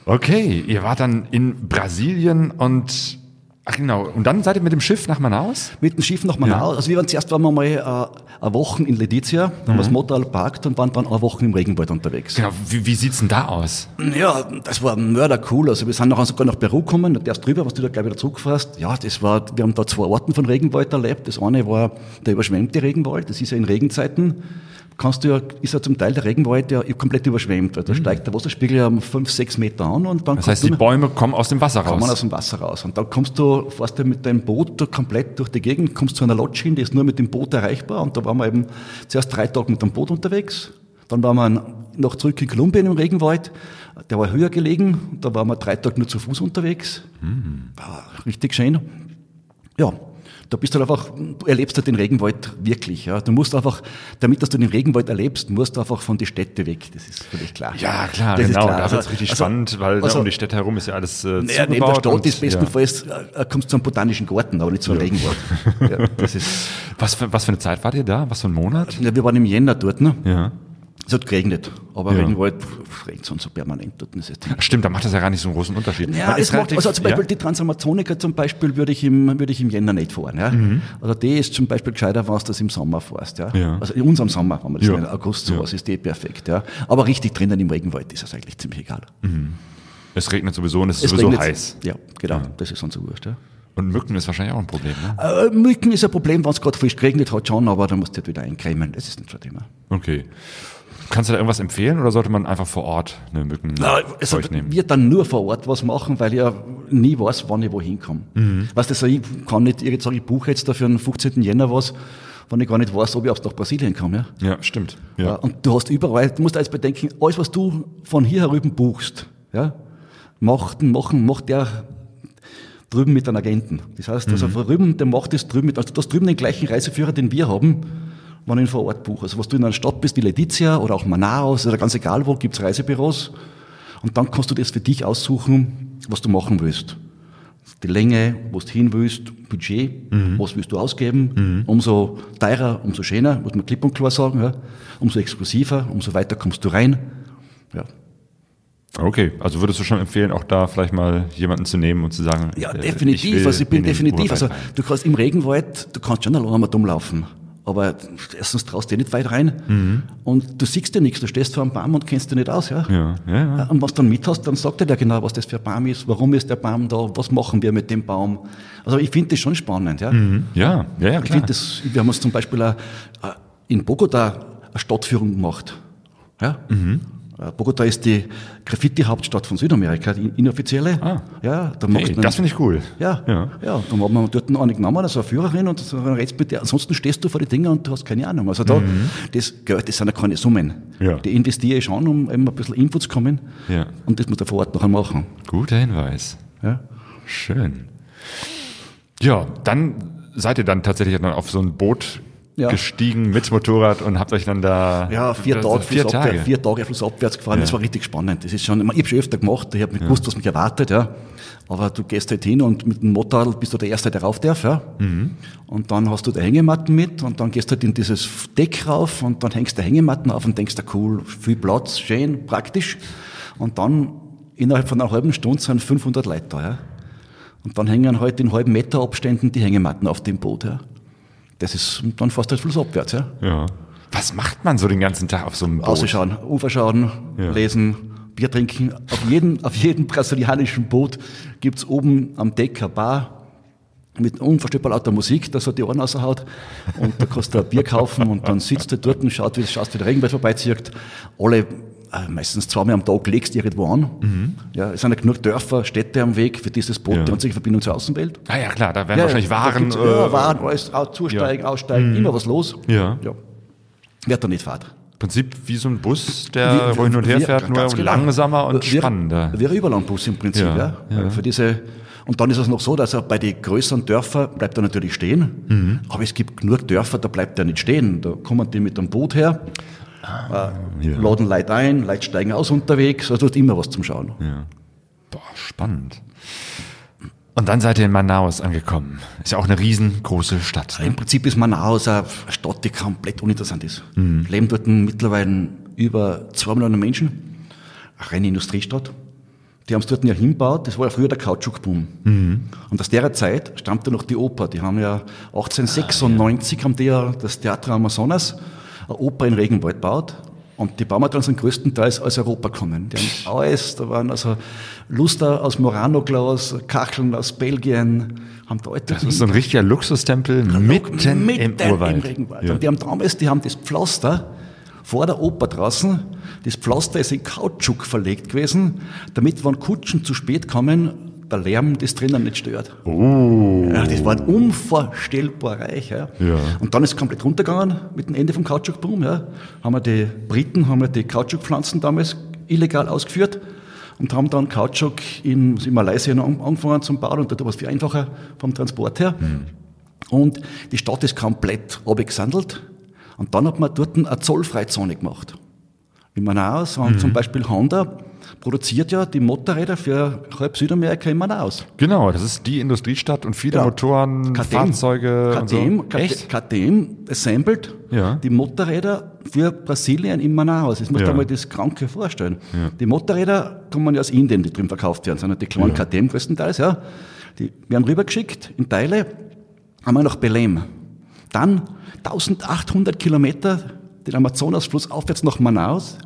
Okay, ihr wart dann in Brasilien und ach genau, und dann seid ihr mit dem Schiff nach Manaus? Mit dem Schiff nach Manaus. Also wir waren zuerst waren wir mal äh, eine Woche in Letizia, dann haben wir das Motorrad parkt und waren dann eine Woche im Regenwald unterwegs. Genau, wie, wie sieht's denn da aus? Ja, das war mörder cool. Also wir sind nachher sogar nach Peru gekommen, der ist drüber, was du da gleich wieder zurückfährst. Ja, das war, wir haben da zwei Orten von Regenwald erlebt. Das eine war der überschwemmte Regenwald, das ist ja in Regenzeiten. Kannst du ja, ist ja zum Teil der Regenwald ja komplett überschwemmt, weil da steigt der Wasserspiegel ja um fünf, sechs Meter an und dann Das heißt, die Bäume kommen aus dem Wasser kommen raus. aus dem Wasser raus. Und dann kommst du, fährst du mit deinem Boot komplett durch die Gegend, kommst zu einer Lodge hin, die ist nur mit dem Boot erreichbar. Und da waren wir eben zuerst drei Tage mit dem Boot unterwegs. Dann waren wir noch zurück in Kolumbien im Regenwald. Der war höher gelegen. Da waren wir drei Tage nur zu Fuß unterwegs. War richtig schön. Ja. Da bist du halt einfach, du erlebst halt den Regenwald wirklich. Ja. Du musst einfach, damit dass du den Regenwald erlebst, musst du einfach von die Städte weg. Das ist völlig klar. Ja, klar, Das ist genau. klar. Da Also- wird es richtig also- spannend, weil also- ne, um die Städte herum ist ja alles äh, Naja, neben der Stadt und, ist ja. bestenfalls, äh, kommst du zum botanischen Garten, aber nicht zum Regenwald. ja, das ist, Was für, was für eine Zeit wart ihr da? Was für ein Monat? ja, wir waren im Jänner dort, ne? Ja. Es hat geregnet, aber Ja. Regenwald regnet sonst so permanent dort. Ist Stimmt, da macht das ja gar nicht so einen großen Unterschied. Ja, es macht, also zum Beispiel ja? die Transamazonica zum Beispiel würde ich im, würde ich im Jänner nicht fahren. Ja? Also die ist zum Beispiel gescheiter, wenn du das im Sommer fährst. Ja? Mhm. Ja. Also in unserem Sommer, wenn man das Ja. in August sowas ist, die perfekt. Ja? Aber richtig drinnen im Regenwald ist das eigentlich ziemlich egal. Es regnet sowieso und es ist Es sowieso heiß. Ja, genau, das ist uns so wurscht. Ja? Und Mücken ist wahrscheinlich auch ein Problem, ne? Äh, Mücken ist ein Problem, wenn es gerade frisch geregnet hat schon, aber dann musst du halt wieder eincremen. Das ist nicht so ein Thema. Okay. Kannst du da irgendwas empfehlen oder sollte man einfach vor Ort eine Mücken Na, also Zeug nehmen? wir dann nur vor Ort was machen, weil ich ja nie weiß, wann ich wohin komme. Mhm. Weißt du, also ich kann nicht, ich sage, ich buche jetzt dafür den 15. Jänner was, wenn ich gar nicht weiß, ob ich auch nach Brasilien komme. Ja? Ja, stimmt. Ja. Und du hast überall, du musst alles bedenken, alles, was du von hier herüben buchst, ja, macht, machen, macht der drüben mit einem Agenten. Das heißt, also von drüben, der macht das drüben mit, also du hast drüben den gleichen Reiseführer, den wir haben, wenn ich ihn vor Ort buche. Also was du in einer Stadt bist, wie Letizia oder auch Manaus oder ganz egal wo, gibt's Reisebüros. Und dann kannst du das für dich aussuchen, was du machen willst. Die Länge, wo du hin willst, Budget, was willst du ausgeben. Umso teurer, umso schöner, muss man klipp und klar sagen. Ja. Umso exklusiver, umso weiter kommst du rein. Ja, Okay, also würdest du schon empfehlen, auch da vielleicht mal jemanden zu nehmen und zu sagen, ja äh, definitiv. will also ich bin definitiv. Also du kannst im Regenwald, du kannst schon alleine mal dumm laufen. Aber erstens traust du dir nicht weit rein und du siehst dir nichts. Du stehst vor einem Baum und kennst dich nicht aus. Ja? Ja, ja, ja. Und was du dann mit hast, dann sagt er dir genau, was das für ein Baum ist, warum ist der Baum da, was machen wir mit dem Baum. Also ich finde das schon spannend. Ja? Mhm. Ja, ja, ja, Ich klar. finde das, wir haben uns zum Beispiel auch, äh, in Bogota eine Stadtführung gemacht. Ja? Mhm. Äh, Bogota ist die Graffiti-Hauptstadt von Südamerika, die inoffizielle. Ah. Ja, da Hey, das finde ich cool. ja, Ja. ja. dann haben wir dort eine genommen, also eine Führerin und so, dann redest mit der. Ansonsten stehst du vor die Dinger und du hast keine Ahnung. Also da, das Geld, das sind ja keine Summen. Mhm. Ja. Die investiere ich schon, um eben ein bisschen Info zu kommen. Ja. Und das muss er vor Ort nachher machen. Guter Hinweis. Ja. Schön. Ja, dann seid ihr dann tatsächlich dann auf so ein Boot Ja. gestiegen mit Motorrad und habt euch dann da Ja, vier Tage, vier flussabwärts, Tage. vier Tage flussabwärts gefahren. Ja. Das war richtig spannend. Das ist schon, ich, habe schon öfter gemacht, ich habe nicht gewusst, was mich erwartet, ja. Aber du gehst halt hin und mit dem Motorrad bist du der Erste, der rauf darf, ja. Mhm. Und dann hast du die Hängematten mit und dann gehst du halt in dieses Deck rauf und dann hängst du Hängematten auf und denkst, da cool, viel Platz, schön, praktisch. Und dann innerhalb von einer halben Stunde sind 500 Leute da, ja. Und dann hängen halt in halben Meter Abständen die Hängematten auf dem Boot, ja. Das ist, und dann fährst du halt flussabwärts, ja. Ja. Was macht man so den ganzen Tag auf so einem Boot? Ausschauen, Ufer schauen, Ja. lesen, Bier trinken. Auf jedem, auf jedem brasilianischen Boot gibt's oben am Deck eine Bar mit unvorstellbar lauter Musik, dass er die Ohren raushaut. Und da kannst du ein Bier kaufen und dann sitzt du dort und schaut, wie, schaust, wie der Regenwald vorbeizieht. Alle, meistens zweimal am Tag legst du irgendwo an. Ja, es sind ja genug Dörfer, Städte am Weg für dieses Boot, Mhm. Ja. die einzige Verbindung zur Außenwelt. Ah ja, klar, da werden wahrscheinlich da Waren. ja, äh, Waren, alles, zusteigen, aussteigen, immer was los. Ja. ja. Wer da nicht fährt. Im Prinzip wie so ein Bus, der hin und her fährt, nur genau. langsamer und Wir- spannender. Wäre Überlandbus im Prinzip, Ja, ja. ja. Für diese, und dann ist es noch so, dass er bei den größeren Dörfern bleibt er natürlich stehen. Mhm. Aber es gibt genug Dörfer, da bleibt er nicht stehen. Da kommen die mit dem Boot her, äh, Ah, ja. laden Leute ein, Leute steigen aus unterwegs, also hat immer was zum Schauen. Ja. Boah, spannend. Und dann seid ihr in Manaus angekommen. Ist ja auch eine riesengroße Stadt. Ne? Im Prinzip ist Manaus eine Stadt, die komplett uninteressant ist. Mhm. Leben dort mittlerweile über zwei Millionen Menschen. Eine reine Industriestadt. Die haben es dort ja hingebaut, das war ja früher der Kautschukboom. Mhm. Und aus der Zeit stammt ja noch die Oper. Die haben ja 1896 haben die ja das Theater Amazonas, eine Oper in Regenwald gebaut. Und die Baumaterialien sind größtenteils aus Europa gekommen. Die haben alles, da waren also Luster aus Murano-Glas, Kacheln aus Belgien, haben da alte Das ist so ein richtiger Luxustempel mitten, im Urwald. Regenwald. Ja. Und die haben damals, die haben das Pflaster vor der Oper draußen, das Pflaster ist in Kautschuk verlegt gewesen, damit, wenn Kutschen zu spät kommen, der Lärm das drinnen nicht stört. Oh. Ja, das war unvorstellbar reich. Ja. Ja. Und dann ist es komplett runtergegangen mit dem Ende vom Kautschukboom. Ja. Haben wir die Briten, haben wir die Kautschukpflanzen damals illegal ausgeführt und haben dann Kautschuk in, in Malaysia an- angefangen zum Bauen und dort war es viel einfacher vom Transport her. Und die Stadt ist komplett abgesandelt. Und dann hat man dort eine Zollfreizone gemacht. In Manaus und zum Beispiel Honda produziert ja die Motorräder für halb Südamerika in Manaus. Genau, das ist die Industriestadt und viele Ja. Motoren, Fahrzeuge KTM, so. Echt? KTM assembled Ja. die Motorräder für Brasilien in Manaus. Das muss Ja. mal das Kranke vorstellen. Die Motorräder kommen ja aus Indien, die drüben verkauft werden, ja die kleinen KTM größtenteils, ja. Die werden rübergeschickt in Teile, einmal nach Belém. Dann 1800 Kilometer den Amazonasfluss aufwärts nach Manaus.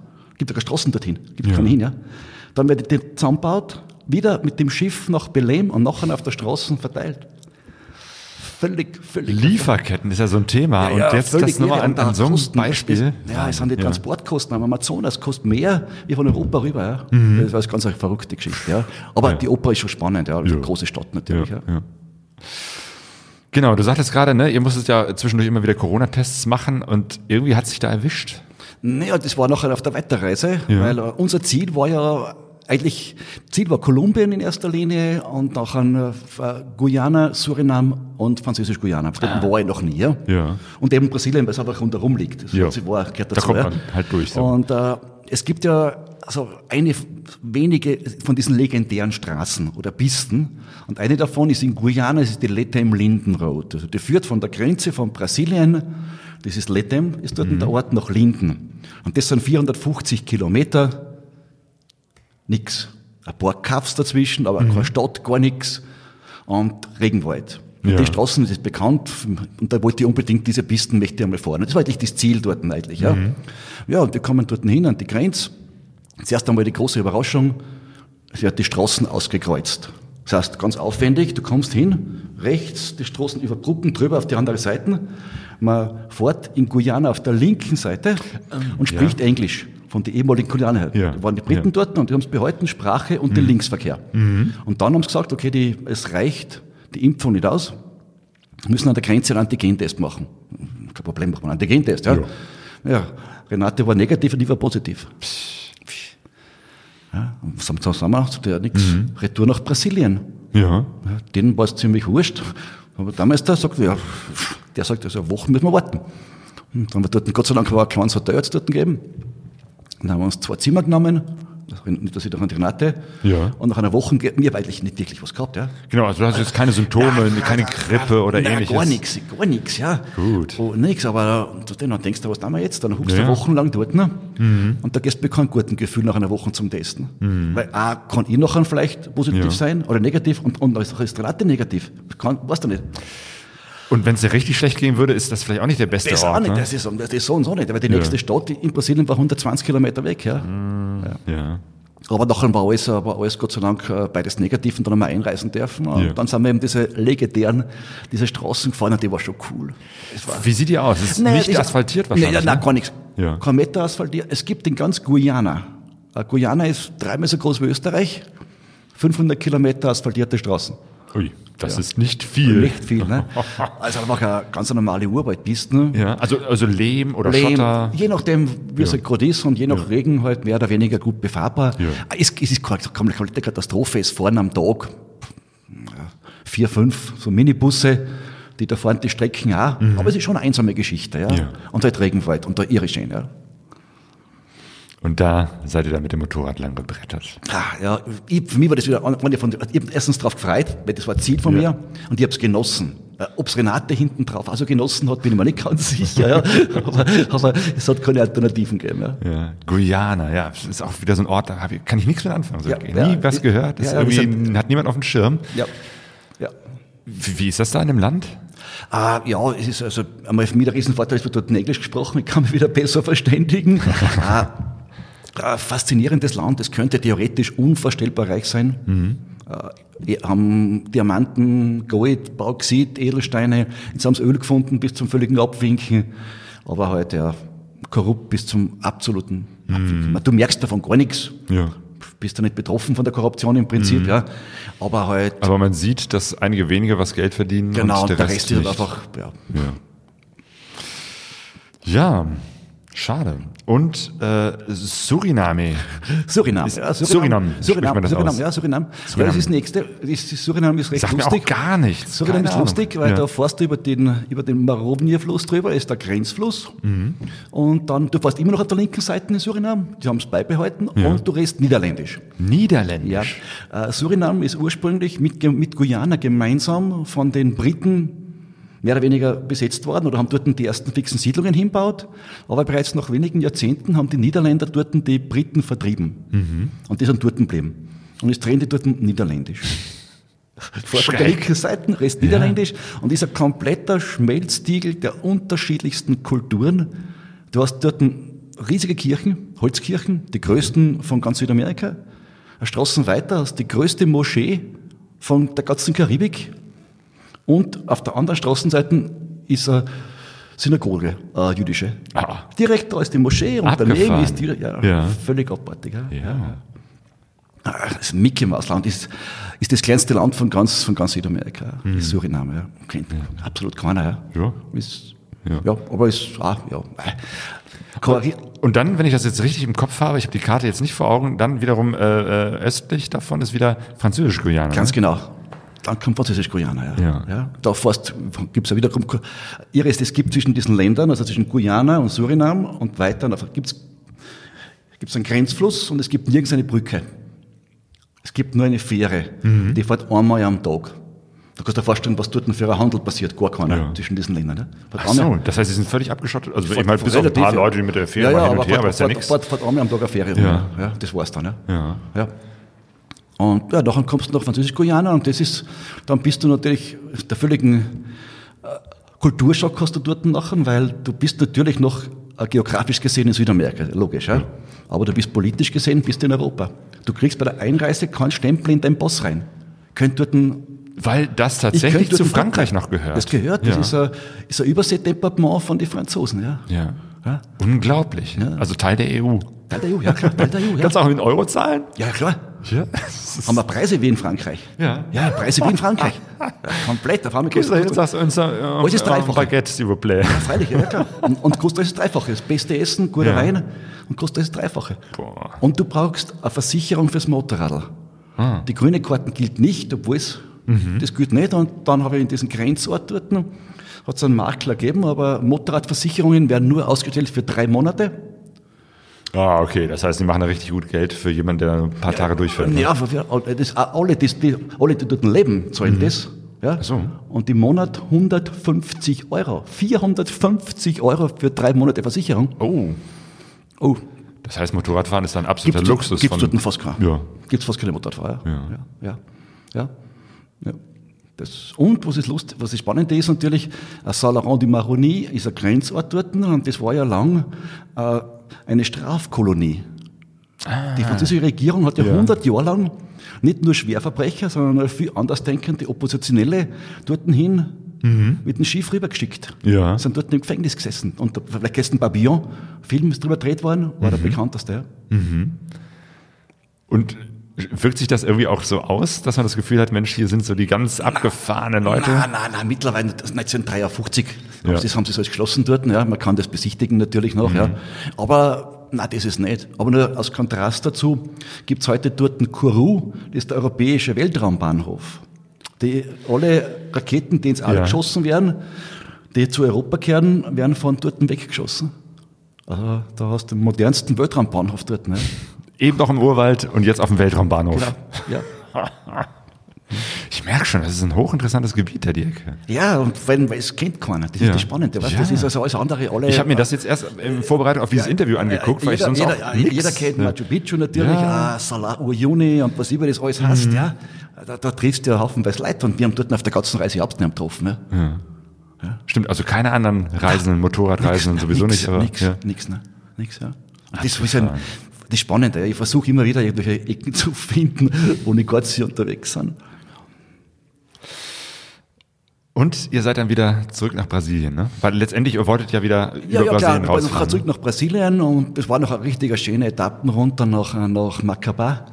Gibt ja keine Straßen dorthin, gibt Ja. keine hin, ja. Dann wird die zusammengebaut, wieder mit dem Schiff nach Belém und nachher auf der Straße verteilt. Völlig, völlig. Lieferketten ist ja so ein Thema. Ja, und jetzt das nochmal irre. an, an so einem Beispiel. Ja, es sind die. Transportkosten am Amazonas kostet mehr wie von Europa rüber. Ja. Das war eine ganz eine verrückte Geschichte. Ja. Aber Mhm. Die Oper ist schon spannend, ja. Also große Stadt natürlich. Ja. Genau, du sagtest gerade, ne, ihr musstet ja zwischendurch immer wieder Corona-Tests machen und irgendwie hat sich da erwischt. Naja, das war nachher auf der Weiterreise, Ja. weil äh, unser Ziel war ja eigentlich, Ziel war Kolumbien in erster Linie und nachher äh, Guyana, Surinam und Französisch-Guyana. Dort war ich noch nie. Ja. Und eben Brasilien, weil es einfach rundherum liegt. Das Ja. war, gehört Da dazu, kommt ja. man halt durch, so. Und äh, es gibt ja also eine wenige von diesen legendären Straßen oder Pisten. Und eine davon ist in Guyana, das ist die Letem Linden Road. Also die führt von der Grenze von Brasilien, das ist Letem, ist dort der Ort, nach Linden. Und das sind 450 Kilometer, nix. Ein paar Kaffs dazwischen, aber keine Stadt, gar nix. Und Regenwald. Und Ja. die Straßen, das ist bekannt, und da wollte ich unbedingt diese Pisten, möchte ich einmal fahren. Das war eigentlich das Ziel dort eigentlich, ja. Ja, und wir kommen dort hin an die Grenze. Zuerst einmal die große Überraschung, sie hat die Straßen ausgekreuzt. Das heißt, ganz aufwendig, du kommst hin, rechts die Straßen über Brücken drüber auf die andere Seite. Man fährt in Guyana auf der linken Seite und spricht Englisch von den ehemaligen Kolonien her. Ja, Da waren die Briten ja. dort und die haben es behalten, Sprache und den Linksverkehr. Und dann haben sie gesagt, okay, die, es reicht die Impfung nicht aus, wir müssen an der Grenze einen Antigentest machen. Kein Problem, machen wir einen Antigentest. Ja. Ja. Renate war negativ und ich war positiv. Ja, und was haben wir zusammen? Sagt er, nix. Retour nach Brasilien. Ja. Ja, denen war es ziemlich wurscht. Aber der Meister sagt, ja, der sagt, also eine Woche müssen wir warten. Und dann haben wir dort, Gott sei Dank war ein kleines Hotel jetzt dort gegeben. Dann haben wir uns zwei Zimmer genommen, dass ich doch an die Renate. Ja. Und nach einer Woche, mir habe eigentlich nicht wirklich was gehabt, ja. Genau, also du hast jetzt keine Symptome, keine Grippe oder Nein, ähnliches. Gar nichts, gar nichts, ja. Gut. Oh, nix, aber dann denkst du, was tun wir jetzt? Dann huckst Ja. Mhm. du wochenlang dort. Ne? Und da gehst du mit keinem guten Gefühl nach einer Woche zum Testen. Weil A, kann ich nachher vielleicht positiv Ja. sein oder negativ und, und ist ist Renate negativ. Kann, weißt du nicht. Und wenn es dir richtig schlecht gehen würde, ist das vielleicht auch nicht der beste Das auch Ort. nicht, ne? das ist, das ist so und so nicht. Weil die nächste Stadt in Brasilien war 120 Kilometer weg. Ja. ja. Aber nachher war alles, war alles Gott sei Dank äh, beides negativ und dann haben wir einreisen dürfen. Und Ja. dann sind wir eben diese legendären, diese Straßen gefahren und die war schon cool. War, Wie sieht die aus? Es ist Nein, nicht das- asphaltiert wahrscheinlich. Nein, nein, ne? gar nichts. Ja. Kein Meter asphaltiert. Es gibt in ganz Guyana. Äh, Guyana ist dreimal so groß wie Österreich. 500 Kilometer asphaltierte Straßen. Ui, das ist nicht viel. Nicht viel, ne? Also einfach eine ganz normale Urwaldpisten. Ja, also, also Lehm oder Lehm, Schotter. je nachdem, wie es halt gerade ist und je nach Regen halt mehr oder weniger gut befahrbar. Ja. Es, es ist keine komplette Katastrophe. Es fahren am Tag ja, vier, fünf so Minibusse, die da fahren die Strecken auch. Aber es ist schon eine einsame Geschichte. Ja? Mhm. Ja. Und halt Regenwald und da irre schön. Ja. Und da seid ihr da mit dem Motorrad lang gebrettert. Ah, ja, ich, für mich war das wieder, ich hab erstens drauf gefreut, weil das war Ziel von Ja. mir und ich habe es genossen. Äh, Ob's Renate hinten drauf also genossen hat, bin ich mir nicht ganz sicher, ja. aber, aber es hat keine Alternativen gegeben. Ja. Ja, Guyana, ja, das ist auch wieder so ein Ort, da ich, kann ich nichts mit anfangen. So, Ja, nie was gehört, wir irgendwie, hat niemand auf dem Schirm. Ja. ja. Wie, wie ist das da in dem Land? Ah, ja, es ist also einmal für mich der Riesenvorteil, es wird dort in Englisch gesprochen, ich kann mich wieder besser verständigen. ah, ah, faszinierendes Land, es könnte theoretisch unvorstellbar reich sein. Äh, haben Diamanten, Gold, Bauxit, Edelsteine, jetzt haben sie Öl gefunden bis zum völligen Abwinken, aber halt ja korrupt bis zum absoluten Abwinken. Du merkst davon gar nichts. Ja. Bist du nicht betroffen von der Korruption im Prinzip, ja. Aber halt, Aber man sieht, dass einige wenige was Geld verdienen genau, und der, Rest, ist halt nicht. einfach, ja, Ja. ja. Schade. Und äh, Suriname. Suriname. Ist- Suriname, Suriname, Suriname, aus? ja, Suriname. Ja, Suriname. das ist das nächste. Das Suriname ist recht mir lustig. auch gar nichts. Suriname Keine ist Ahnung. lustig, weil Ja. da fährst du über den, über den Marovnia-Fluss drüber, ist der Grenzfluss. Mhm. Und dann, du fährst immer noch auf der linken Seite in Suriname, die haben es beibehalten, und du redest Niederländisch. Ja. Niederländisch. Äh, Suriname ist ursprünglich mit, mit Guyana gemeinsam von den Briten mehr oder weniger besetzt worden oder haben dort die ersten fixen Siedlungen hinbaut. Aber bereits nach wenigen Jahrzehnten haben die Niederländer dort die Briten vertrieben. Und die sind dort geblieben. Und drehen die dort Niederländisch. Vor Schräg. der linken Seite, Rest Niederländisch. Und ist ein kompletter Schmelztiegel der unterschiedlichsten Kulturen. Du hast dort riesige Kirchen, Holzkirchen, die größten von ganz Südamerika. Straßen weiter hast die größte Moschee von der ganzen Karibik. Und auf der anderen Straßenseite ist eine Synagoge, eine jüdische. Ah. Direkt da ist die Moschee und Abgefahren. daneben ist die, ja, Ja. völlig abartig. Ja. Ja. Ah, Das Mickey Maus Land ist, ist das kleinste Land von ganz, von ganz Südamerika. Mhm. Das Suriname, ja. Kennt absolut keiner, ja. Ja. Ist, Ja. ja. aber ist, ah, ja. Korri- Und dann, wenn ich das jetzt richtig im Kopf habe, ich habe die Karte jetzt nicht vor Augen, dann wiederum äh, äh, östlich davon ist wieder Französisch-Guyana. Ganz ne? genau. Dann kommt Französisch-Guyana, ja. Ja. Da fast, gibt's ja wiederum, Ihres, es gibt zwischen diesen Ländern, also zwischen Guyana und Surinam und weiter, da gibt's gibt's einen Grenzfluss und es gibt nirgends eine Brücke. Es gibt nur eine Fähre, Mhm. die fährt einmal am Tag. Da kannst du dir vorstellen, was dort für ein Handel passiert, gar keiner Ja. zwischen diesen Ländern. Ne? Ach so, das heißt, sie sind völlig abgeschottet. Also ich meine, bis auf ein paar ja. Leute, die mit der Fähre ja, ja, hin und aber her, aber ist ja nichts. fährt, fährt einmal am Tag eine Fähre. rum, Ja. Ja. ja, das war's dann. Ja. Ja. Ja. Und ja, dann kommst du nach Französisch-Guyana und das ist, dann bist du natürlich der völligen äh, Kulturschock hast du dort nachher, weil du bist natürlich noch äh, geografisch gesehen in Südamerika, logisch, ja. Aber du bist politisch gesehen, bist in Europa. Du kriegst bei der Einreise keinen Stempel in deinen Pass rein. Könnt dort ein, Weil das ich tatsächlich zu Frankreich noch gehört. Das gehört, das ja. ist ein, ist ein Überseedepartement von den Franzosen, ja. Ja. Ja. Unglaublich. Also Teil der EU. Teil der EU, ja klar, Teil der EU, ja. Kannst du auch in Euro zahlen? Ja, klar. Ja. Haben wir Preise wie in Frankreich. Ja. Ja, Preise wie in Frankreich. Ja, komplett. Auf einmal kostet- hin und sagst uns, äh, Alles ist äh, Dreifache. Baguette, s'il vous plaît. Freilich, ja klar. Und, und kostet alles das Dreifache. Das beste Essen, guter Ja. Wein und kostet alles das Dreifache. Boah. Und du brauchst eine Versicherung fürs Motorradl. Ah. Die grüne Karte gilt nicht, obwohl es, Mhm. das gilt nicht. Und dann habe ich in diesem Grenzort dort, hat es einen Makler gegeben, aber Motorradversicherungen werden nur ausgestellt für drei Monate. Ah, okay. Das heißt, die machen da richtig gut Geld für jemanden, der ein paar Tage durchfährt. ne? Ja, das, alle, die, die, alle, die dort leben, zahlen das. Ja? Ach so. Und im Monat 150 Euro. 450 Euro für drei Monate Versicherung. Oh. Oh, Das heißt, Motorradfahren ist dann absoluter gibt's, Luxus. gibt's von, dort fast keinen. Ja. Gibt's fast keine Motorradfahrer. Ja. Ja, ja, ja. ja. Das, und was ist lustig, was ist spannend ist natürlich, äh, Salaron du Maroni ist ein Grenzort dort und das war ja lang äh, eine Strafkolonie. Die französische Regierung hat ja, Ah. Ja. 100 Jahre lang nicht nur Schwerverbrecher, sondern auch viel andersdenkende Oppositionelle dorthin hin mit dem Schiff rübergeschickt. Mhm. Ja. Sind dort im Gefängnis gesessen. Und vielleicht gestern Babillon, Film ist drüber gedreht worden, war Mhm. der bekannteste. Ja. Und wirkt sich das irgendwie auch so aus, dass man das Gefühl hat, Mensch, hier sind so die ganz abgefahrenen Leute? Nein, nein, nein, mittlerweile, das ist 1953, Ja. das haben sie so geschlossen dort, ja, man kann das besichtigen natürlich noch, ja. Aber, nein, das ist nicht. Aber nur als Kontrast dazu gibt's heute dort ein Kourou, das ist der europäische Weltraumbahnhof. Die, alle Raketen, die ins All Ja. geschossen werden, die zu Europa kehren, werden von dort weggeschossen. Also, da hast du den modernsten Weltraumbahnhof dort, ne? Eben noch im Urwald und jetzt auf dem Weltraumbahnhof. Genau, ja. Ich merke schon, das ist ein hochinteressantes Gebiet, die Ecke. Ja, und wenn, weil es kennt keiner. Das Ja. ist das Spannende. Weißt? du, Das Ja. ist also alles andere. Alle, Ich habe mir das jetzt erst in Vorbereitung auf dieses Interview angeguckt, weil ich jeder, sonst jeder, auch ja, nix, jeder kennt ja. Machu Picchu natürlich, Ja. Mhm. ah, Salah Uyuni und was immer das alles heißt. Ja. Da, da triffst du ja haufenweise Leute und wir haben dort auf der ganzen Reise überhaupt nicht getroffen. Ja. Stimmt, also keine anderen Reisenden, Motorradreisenden sowieso nix, nicht. Aber, nix, ja. nix, ne? nix, ja. Und das ist ein, das Spannende. ja. Ich versuche immer wieder irgendwelche Ecken zu finden, wo die Gotzi unterwegs sind. Und ihr seid dann wieder zurück nach Brasilien, ne? Weil letztendlich ihr wolltet ja wieder Ja, über ja, klar, Brasilien ich bin rausfahren. zurück nach Brasilien und das war noch eine richtige schöne Etappen runter nach, nach Macabá.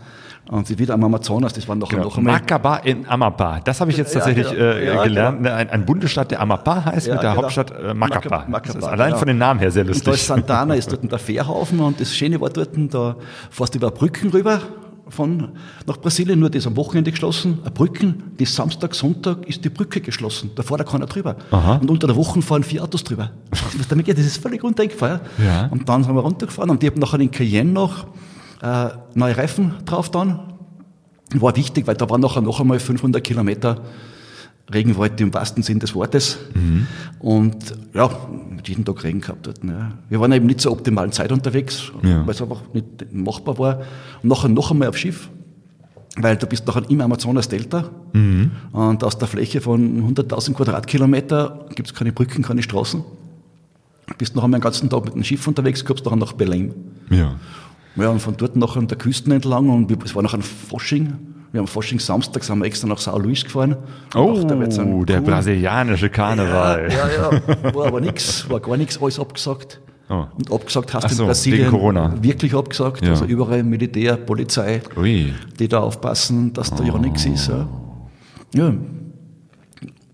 Und sie wieder am Amazonas, das war noch, Genau. noch einmal. Macaba in Amapá. Das habe ich jetzt Ja, tatsächlich genau. äh, Ja, gelernt. Ein, ein Bundesstaat, der Amapá heißt, Ja, mit der genau. Hauptstadt äh, Macapá, allein genau. von den Namen her sehr Und da ist lustig. Santana, ist dort der Fährhaufen und das Schöne war dort, da fährst du über Brücken rüber von, nach Brasilien, nur das am Wochenende geschlossen, eine Brücken, bis Samstag, Sonntag ist die Brücke geschlossen, da fährt da keiner drüber. Aha. Und unter der Woche fahren vier Autos drüber. Was damit geht, das ist völlig undenkbar. Ja. Und dann sind wir runtergefahren und ich habe nachher in Cayenne noch äh, neue Reifen drauf dann. War wichtig, weil da waren nachher noch einmal 500 Kilometer Regenwald im wahrsten Sinn des Wortes. Und ja, mit jedem Tag Regen gehabt dort. Ja. Wir waren eben nicht zur optimalen Zeit unterwegs, Ja. weil es einfach nicht machbar war. Und nachher noch einmal auf Schiff, weil du bist nachher im Amazonas-Delta und aus der Fläche von 100.000 Quadratkilometer gibt es keine Brücken, keine Straßen. Bist noch einmal den ganzen Tag mit dem Schiff unterwegs, kommst nachher nach Belém. Ja. Ja, und von dort nachher an der Küste entlang und wir- es war noch ein Fasching. Wir haben Fasching Samstag, sind wir extra nach Sao Luis gefahren. Oh, Ach, ein der brasilianische Karneval. Ja, ja, ja, war aber nix, war gar nichts, alles abgesagt. Oh. Und abgesagt hast so, in Brasilien Corona. wirklich abgesagt. Ja. Also überall Militär, Polizei, Ui. die da aufpassen, dass da ja nichts ist. Ja. ja.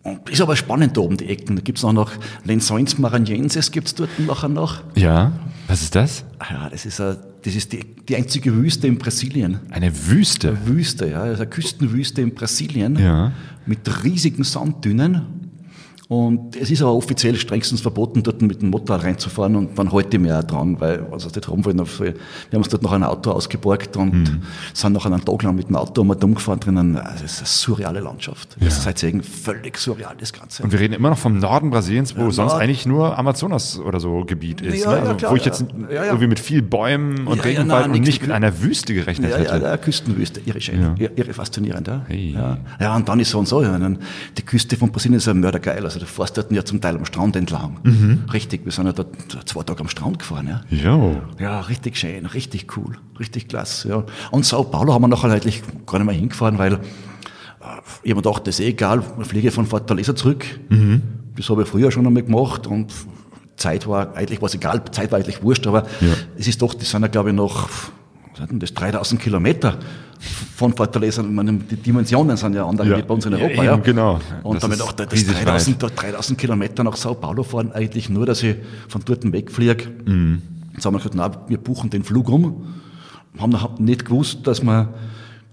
Und ist aber spannend da oben, die Ecken. Da gibt's auch noch Lençóis Maranhenses, gibt's dort nachher noch. Ja. Was ist das? Ah Ja, das ist, a, das ist die, die einzige Wüste in Brasilien. Eine Wüste. Eine Wüste, ja, ist eine Küstenwüste in Brasilien Ja. mit riesigen Sanddünen. Und es ist aber offiziell strengstens verboten, dort mit dem Motorrad reinzufahren und ich mich auch dran, weil, also haben wollen, wir haben uns dort noch ein Auto ausgeborgt und Mhm. sind noch einen Tag lang mit dem Auto einmal dumm gefahren drinnen. Also, es ist eine surreale Landschaft. Das ist halt völlig surreal, das Ganze. Und wir reden immer noch vom Norden Brasiliens, wo Ja, sonst Nord- eigentlich nur Amazonas oder so Gebiet ist. Ja, ne? ja, also, klar, wo ich ja. jetzt Ja, ja. irgendwie mit viel Bäumen und Ja, ja, Regenwald nein, und nicht mit einer Wüste gerechnet Ja, hätte. ja, ja, Küstenwüste, irre schön, Ja. irre, faszinierend. Ja. Hey. Ja. ja, und dann ist so und so, ja, die Küste von Brasilien ist ja mördergeil, also du fährst dort ja zum Teil am Strand entlang. Mhm. Richtig, wir sind ja dort zwei Tage am Strand gefahren. Ja. Jo. Ja, richtig schön, richtig cool, richtig klasse. Ja. Und Sao Paulo haben wir nachher eigentlich gar nicht mehr hingefahren, weil äh, ich habe mir gedacht, das ist eh egal, ich fliege von Fortaleza zurück. Mhm. Das habe ich früher schon einmal gemacht und Zeit war, eigentlich war es egal, Zeit war eigentlich wurscht, aber Ja. es ist doch, das sind ja glaube ich noch, was denn das, 3000 Kilometer von Fortaleza. Meine, die Dimensionen sind ja andere Ja. wie bei uns in Europa. eben, Ja, genau. Und Das damit auch das riesig 3000, dort 3000 Kilometer nach Sao Paulo fahren, eigentlich nur, dass ich von dort wegfliege. Mhm. Jetzt haben wir gesagt, na, wir buchen den Flug um. Haben noch nicht gewusst, dass wir,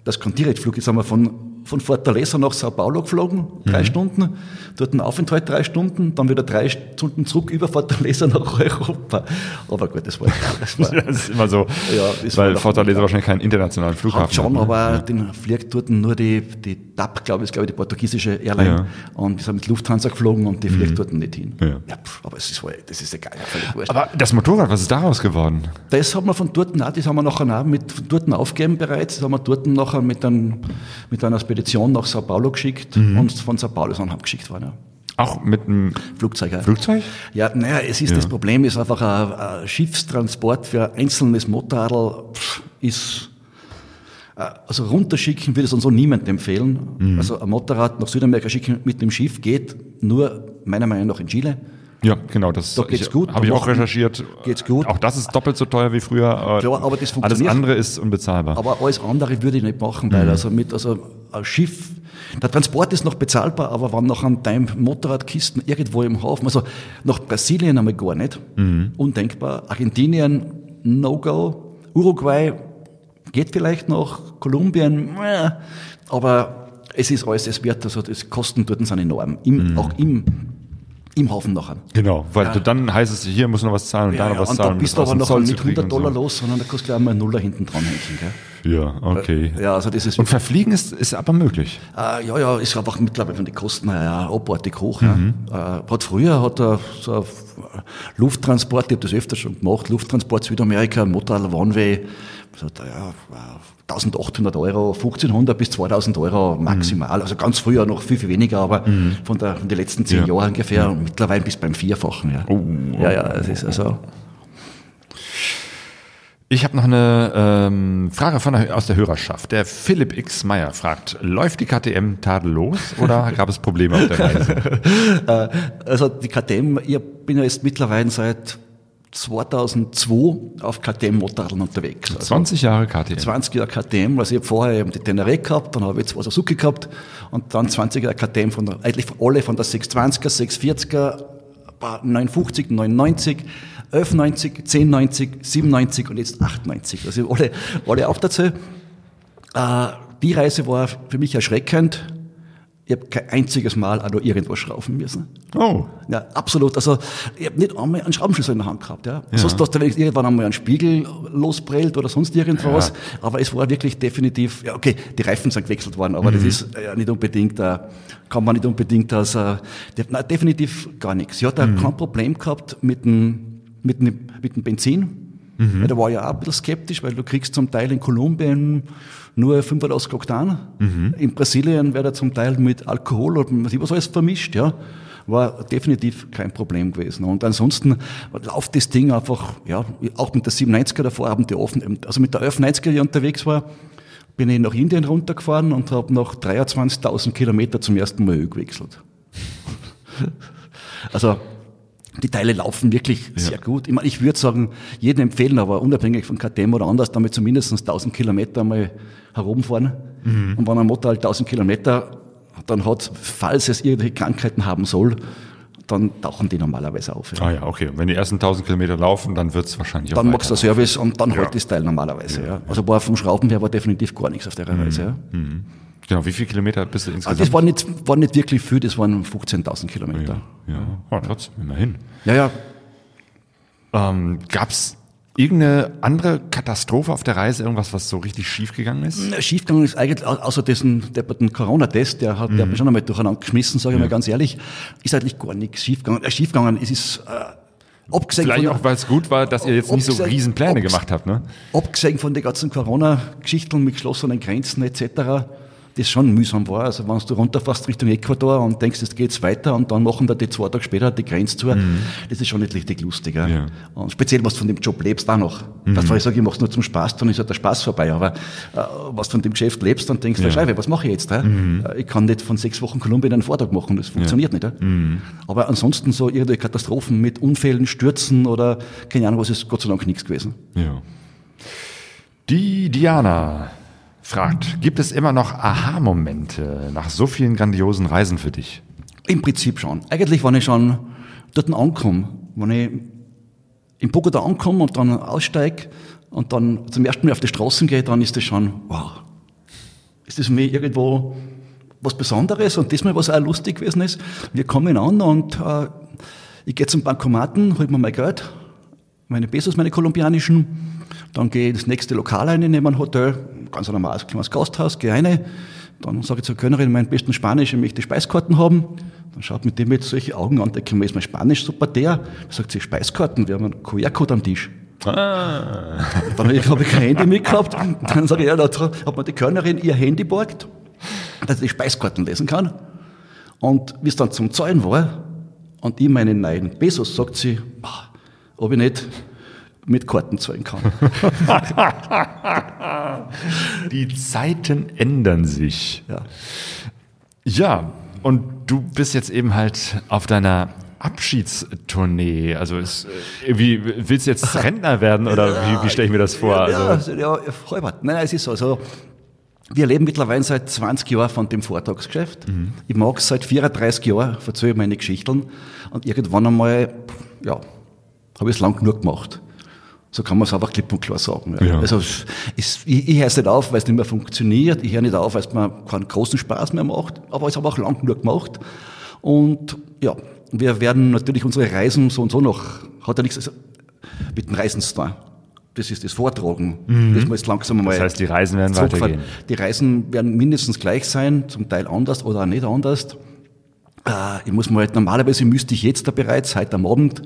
das kein Direktflug ist, haben wir von, von Fortaleza nach Sao Paulo geflogen, drei Mhm. Stunden, dort ein Aufenthalt drei Stunden, dann wieder drei Stunden zurück über Fortaleza nach Europa. Aber gut, das war. Das war, Das ist immer so, Ja, weil Fortaleza wahrscheinlich keinen internationalen Flughafen hat schon, ne? aber den fliegt dort nur die, die TAP, glaube ich, glaube ich die portugiesische Airline. Ja. Mhm. Und wir sind mit Lufthansa geflogen und die fliegt dort nicht hin. Ja. pf, aber es ist, das ist egal, ja, völlig wurscht. Aber das Motorrad, was ist daraus geworden? Das haben wir von dort, auch, das haben wir nachher auch mit von dort aufgegeben bereits. Das haben wir dort nachher mit, einem, mit einer Spedition nach Sao Paulo geschickt Mhm. und von Sao Paulo sind wir geschickt worden. Ja. Auch mit einem Flugzeug. Ja. Flugzeug? Ja, naja, es ist Ja. das Problem, ist einfach ein, ein Schiffstransport für ein einzelnes Motorradl ist äh, also runterschicken würde es uns so niemand empfehlen. Mhm. Also ein Motorrad nach Südamerika schicken mit dem Schiff geht nur meiner Meinung nach in Chile. Ja, genau, das Da geht's ich, gut, habe ich auch recherchiert. geht's gut. Auch das ist doppelt so teuer wie früher. äh, Klar, aber das Alles funktioniert. andere ist unbezahlbar. Aber alles andere würde ich nicht machen, Mhm. weil also mit also ein Schiff, der Transport ist noch bezahlbar, aber wenn noch an deinem Motorradkisten irgendwo im Hafen, also nach Brasilien einmal gar nicht, Mhm. undenkbar. Argentinien, No-Go. Uruguay geht vielleicht noch, Kolumbien, äh, aber es ist alles es wert, also die Kosten dort sind enorm, Im, Mhm. auch im, im Hafen nachher. genau, weil du dann heißt es, hier muss noch was zahlen und da Ja, noch ja, was und zahlen. da um bist du aber noch nicht zu kriegen 100 und Dollar so. los, sondern da kostet gleich mal einen Nuller hinten dran hängen. Gell? Ja, okay. Ja, also das ist Und verfliegen ist, ist aber möglich. Äh, ja, ja, ist einfach mittlerweile von den Kosten ja, abartig hoch. Ja. Äh, hat früher hat er so Lufttransport, ich habe das öfter schon gemacht, Lufttransport Südamerika, Motorrad One-Way, so, ja, äh, 1800 Euro, 1500 bis 2000 Euro maximal. Also ganz früher noch viel, viel weniger, aber von, der, von den letzten zehn Ja. Jahren ungefähr und mittlerweile bis beim Vierfachen. Ja, Oh, ja, ja, es ist also. Ich habe noch eine ähm, Frage von der, aus der Hörerschaft. Der Philipp X. Meyer fragt, läuft die KTM tadellos oder gab es Probleme auf der Reise? Äh, also die KTM, ich bin ja jetzt mittlerweile seit 2002 auf KTM-Motorradeln unterwegs. Also 20 Jahre KTM. 20 Jahre KTM, also ich habe vorher eben die Tenere gehabt, dann habe ich zwei Suzuki gehabt und dann 20 Jahre KTM von der, eigentlich alle von der 620er, 640er, 950, 99, 1190, 1090, 97 und jetzt 98. Also alle, alle aufdazu. Äh, die Reise war für mich erschreckend. Ich habe kein einziges Mal auch noch irgendwas schrauben müssen. Oh. Ja, absolut. Also, ich habe nicht einmal einen Schraubenschlüssel in der Hand gehabt. Ja. Sonst hast du wenigstens irgendwann einmal einen Spiegel losprellt oder sonst irgendwas. Ja. Aber es war wirklich definitiv, ja, okay, die Reifen sind gewechselt worden, aber das ist ja nicht unbedingt, äh, kann man nicht unbedingt als, äh, nein, definitiv gar nichts. Sie hat auch kein Problem gehabt mit dem, mit dem, mit dem Benzin. Weil da war ich ja auch ein bisschen skeptisch, weil du kriegst zum Teil in Kolumbien nur 85 Oktan. In Brasilien wird er zum Teil mit Alkohol und was alles vermischt, ja. War definitiv kein Problem gewesen. Und ansonsten läuft das Ding einfach, ja, auch mit der 97er davor, haben die offen, also mit der 1190er, die unterwegs war, bin ich nach Indien runtergefahren und habe nach 23.000 Kilometer zum ersten Mal Öl gewechselt. Also die Teile laufen wirklich sehr gut. Ich meine, ich würde sagen, jedem empfehlen, aber unabhängig von KTM oder anders, damit zumindest 1000 Kilometer mal herumfahren. Und wenn ein Motor halt 1000 Kilometer dann hat, falls es irgendwelche Krankheiten haben soll, dann tauchen die normalerweise auf. Ja. Ah ja, okay. Und wenn die ersten 1000 Kilometer laufen, dann wird es wahrscheinlich Dann auch machst du. Service und dann halt das Teil normalerweise. Ja. Also war vom Schrauben her war definitiv gar nichts auf der Reise. Ja. Genau, wie viele Kilometer bist du Also insgesamt? das war nicht, war nicht wirklich viel, das waren 15.000 Kilometer. ja, ja. Oh, trotzdem, immerhin. Ja, ja, Ähm, Gab es irgendeine andere Katastrophe auf der Reise, irgendwas, was so richtig schief gegangen ist? Schiefgegangen ist eigentlich, au- außer diesen depperten Corona-Test, der hat, der hat mich schon einmal durcheinander geschmissen, sage ich mal ganz ehrlich, ist eigentlich gar nichts schiefgegangen. Äh, schiefgegangen, es ist, äh, abgesehen Vielleicht auch, weil es gut war, dass ihr jetzt nicht so riesen Pläne gemacht habt, ne? abgesehen von den ganzen Corona-Geschichten mit geschlossenen Grenzen etc., das schon mühsam war. Also wenn du runterfährst Richtung Ecuador und denkst, jetzt geht's weiter und dann machen da die zwei Tage später die Grenze zu, das ist schon nicht richtig lustig. Ja. Ja. Und speziell, was du von dem Job lebst, auch noch. Das war ich sage, ich mach's nur zum Spaß, dann ist ja der Spaß vorbei. Aber äh, was du von dem Geschäft lebst, dann denkst du, Ja. Scheibe, was mache ich jetzt? Ja? Äh, Ich kann nicht von sechs Wochen Kolumbien einen Vortrag machen, das funktioniert nicht. Ja? Aber ansonsten so irgendwelche Katastrophen mit Unfällen, Stürzen oder keine Ahnung was, ist Gott sei Dank nichts gewesen. Ja. Die Diana fragt, gibt es immer noch Aha-Momente nach so vielen grandiosen Reisen für dich? Im Prinzip schon. Eigentlich, wenn ich schon dort ankomme, wenn ich in Bogota ankomme und dann aussteige und dann zum ersten Mal auf die Straßen gehe, dann ist das schon, wow. Ist das für mich irgendwo was Besonderes und das mal, was auch lustig gewesen ist. Wir kommen an und äh, ich gehe zum Bankomaten, hol mir mein Geld, meine Pesos, meine kolumbianischen, dann gehe ich ins nächste Lokal rein, nehme ein Hotel, ganz ein normales kleines Gasthaus, gehe rein, dann sage ich zur Kölnerin, mein besten Spanisch, ich möchte Speiskarten haben. Dann schaut mit dem mit solche Augen an, ich mir, ist mein Spanisch super der? Dann sagt sie, Speiskarten, wir haben einen QR-Code am Tisch. Dann habe ich, hab ich kein Handy mitgehabt. Dann sage ich, ja, da hat mir die Kölnerin ihr Handy borgt, dass ich die Speiskarten lesen kann. Und wie es dann zum Zahlen war, und ich meine neuen Pesos, sagt sie, "Boah, ob ich nicht mit Karten zahlen kann. Die Zeiten ändern sich. Ja. Ja, und du bist jetzt eben halt auf deiner Abschiedstournee. Also ist, äh, wie, willst du jetzt Rentner werden oder wie, wie stelle ich mir das vor? Ja, Also, also, ja. Nein, nein, es ist so. Also, wir leben mittlerweile seit 20 Jahren von dem Vortagsgeschäft. Ich mag es seit 34 Jahren, verzeihe meine Geschichten. Und irgendwann einmal, ja, habe ich es lang genug gemacht. So kann man es einfach klipp und klar sagen. Ja. Ja. Also es, ich, ich höre es nicht auf, weil es nicht mehr funktioniert. Ich höre nicht auf, weil es mir keinen großen Spaß mehr macht. Aber es habe auch lang genug gemacht. Und ja, wir werden natürlich unsere Reisen so und so noch, hat ja nichts also, mit dem Reisen zu tun. Das ist das Vortragen. Das muss jetzt langsam. Mhm. das heißt, die Reisen werden weitergehen. Die Reisen werden mindestens gleich sein, zum Teil anders oder auch nicht anders. Äh, ich muss mir halt, normalerweise müsste ich jetzt da bereits, heute am Abend,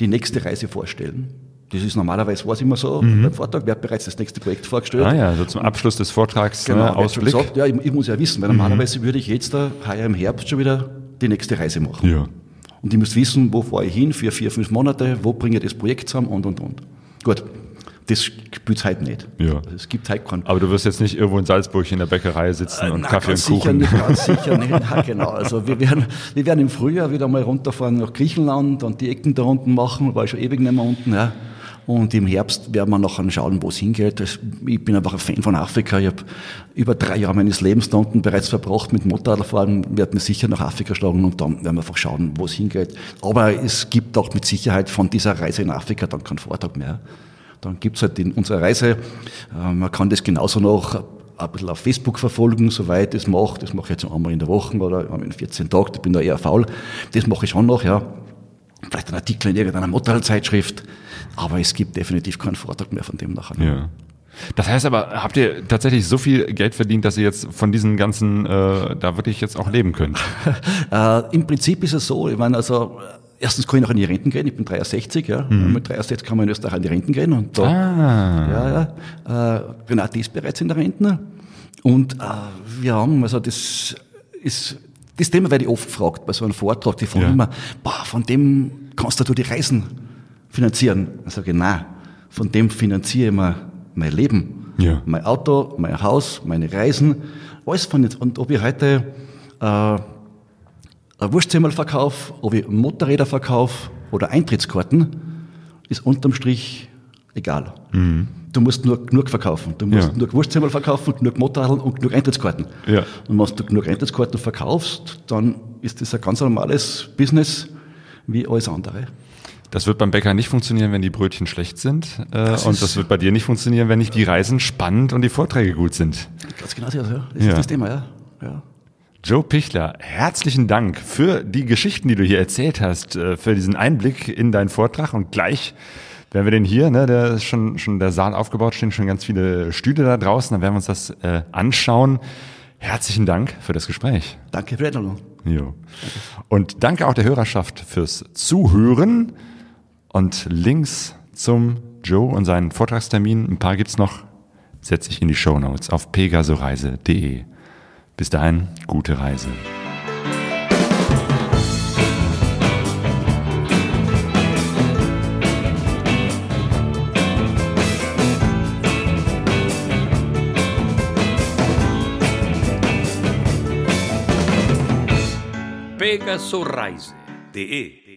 die nächste Reise vorstellen. Das ist normalerweise, war es immer so, beim Vortrag wird bereits das nächste Projekt vorgestellt. Mhm. ah ja, so zum Abschluss des Vortrags Genau, ne, Ausblick. gesagt, ja, ich, ich muss ja wissen, weil normalerweise würde ich jetzt da heuer im Herbst schon wieder die nächste Reise machen. Ja. Und ich muss wissen, wo fahre ich hin für vier, fünf Monate, wo bringe ich das Projekt zusammen und, und, und. Gut. das es heute nicht. Ja. Also es gibt heute keinen. Aber du wirst jetzt nicht irgendwo in Salzburg in der Bäckerei sitzen und Nein, Kaffee und ganz sicher Kuchen. nicht, ganz sicher nicht. Nein, genau. Also wir werden, wir werden im Frühjahr wieder mal runterfahren nach Griechenland und die Ecken da unten machen, war ich schon ewig nicht mehr unten. Ja. Und im Herbst werden wir nachher schauen, wo es hingeht. Ich bin einfach ein Fan von Afrika. Ich habe über drei Jahre meines Lebens da unten bereits verbracht mit Motorradfahren, werde mir sicher nach Afrika schlagen und dann werden wir einfach schauen, wo es hingeht. Aber es gibt auch mit Sicherheit von dieser Reise in Afrika dann keinen Vortrag mehr. Dann gibt's halt in unserer Reise, äh, man kann das genauso noch ein bisschen auf Facebook verfolgen, soweit das mache. Das mache ich jetzt einmal in der Woche oder in 14 Tagen, ich bin da eher faul. Das mache ich schon noch, ja. Vielleicht ein Artikel in irgendeiner Motorradzeitschrift. Aber es gibt definitiv keinen Vortrag mehr von dem nachher. Ja. Das heißt aber, habt ihr tatsächlich so viel Geld verdient, dass ihr jetzt von diesen ganzen, äh, da wirklich jetzt auch leben könnt? Äh, Im Prinzip ist es so, ich meine, also, erstens kann ich noch in die Renten gehen, ich bin 63, ja. Mit 63 kann man in Österreich in die Renten gehen und da, Ah. ja, ja, äh, Renate ist bereits in der Rente. Und äh, wir haben, also das ist, das Thema werde ich oft gefragt bei so einem Vortrag, die fragen Ja. immer, boah, von dem kannst du die Reisen finanzieren. Ich sage, nein, von dem finanziere ich mir mein Leben. Ja. Mein Auto, mein Haus, meine Reisen, alles von jetzt. Und ob ich heute äh, ein Wurstzimmer verkaufe, ob ich Motorräder verkaufe oder Eintrittskarten, ist unterm Strich egal. Du musst nur genug verkaufen. Du musst Mhm. Ja. nur Wurstzimmer verkaufen, genug Motorräder und genug Eintrittskarten. Ja. Und wenn du genug Eintrittskarten verkaufst, dann ist das ein ganz normales Business wie alles andere. Das wird beim Bäcker nicht funktionieren, wenn die Brötchen schlecht sind. Äh, Das und das wird bei dir nicht funktionieren, wenn nicht die Reisen spannend und die Vorträge gut sind. Ganz genau ja. Das Ja. ist das Thema, ja. ja. Joe Pichler, herzlichen Dank für die Geschichten, die du hier erzählt hast, äh, für diesen Einblick in deinen Vortrag. Und gleich werden wir den hier, ne, der ist schon, schon der Saal aufgebaut, stehen schon ganz viele Stühle da draußen, dann werden wir uns das äh, anschauen. Herzlichen Dank für das Gespräch. Danke für die Einladung. Jo. Und danke auch der Hörerschaft fürs Zuhören. Und Links zum Joe und seinen Vortragstermin, ein paar gibt's noch, setze ich in die Shownotes auf pegasoreise.de. Bis dahin, gute Reise. pegasoreise.de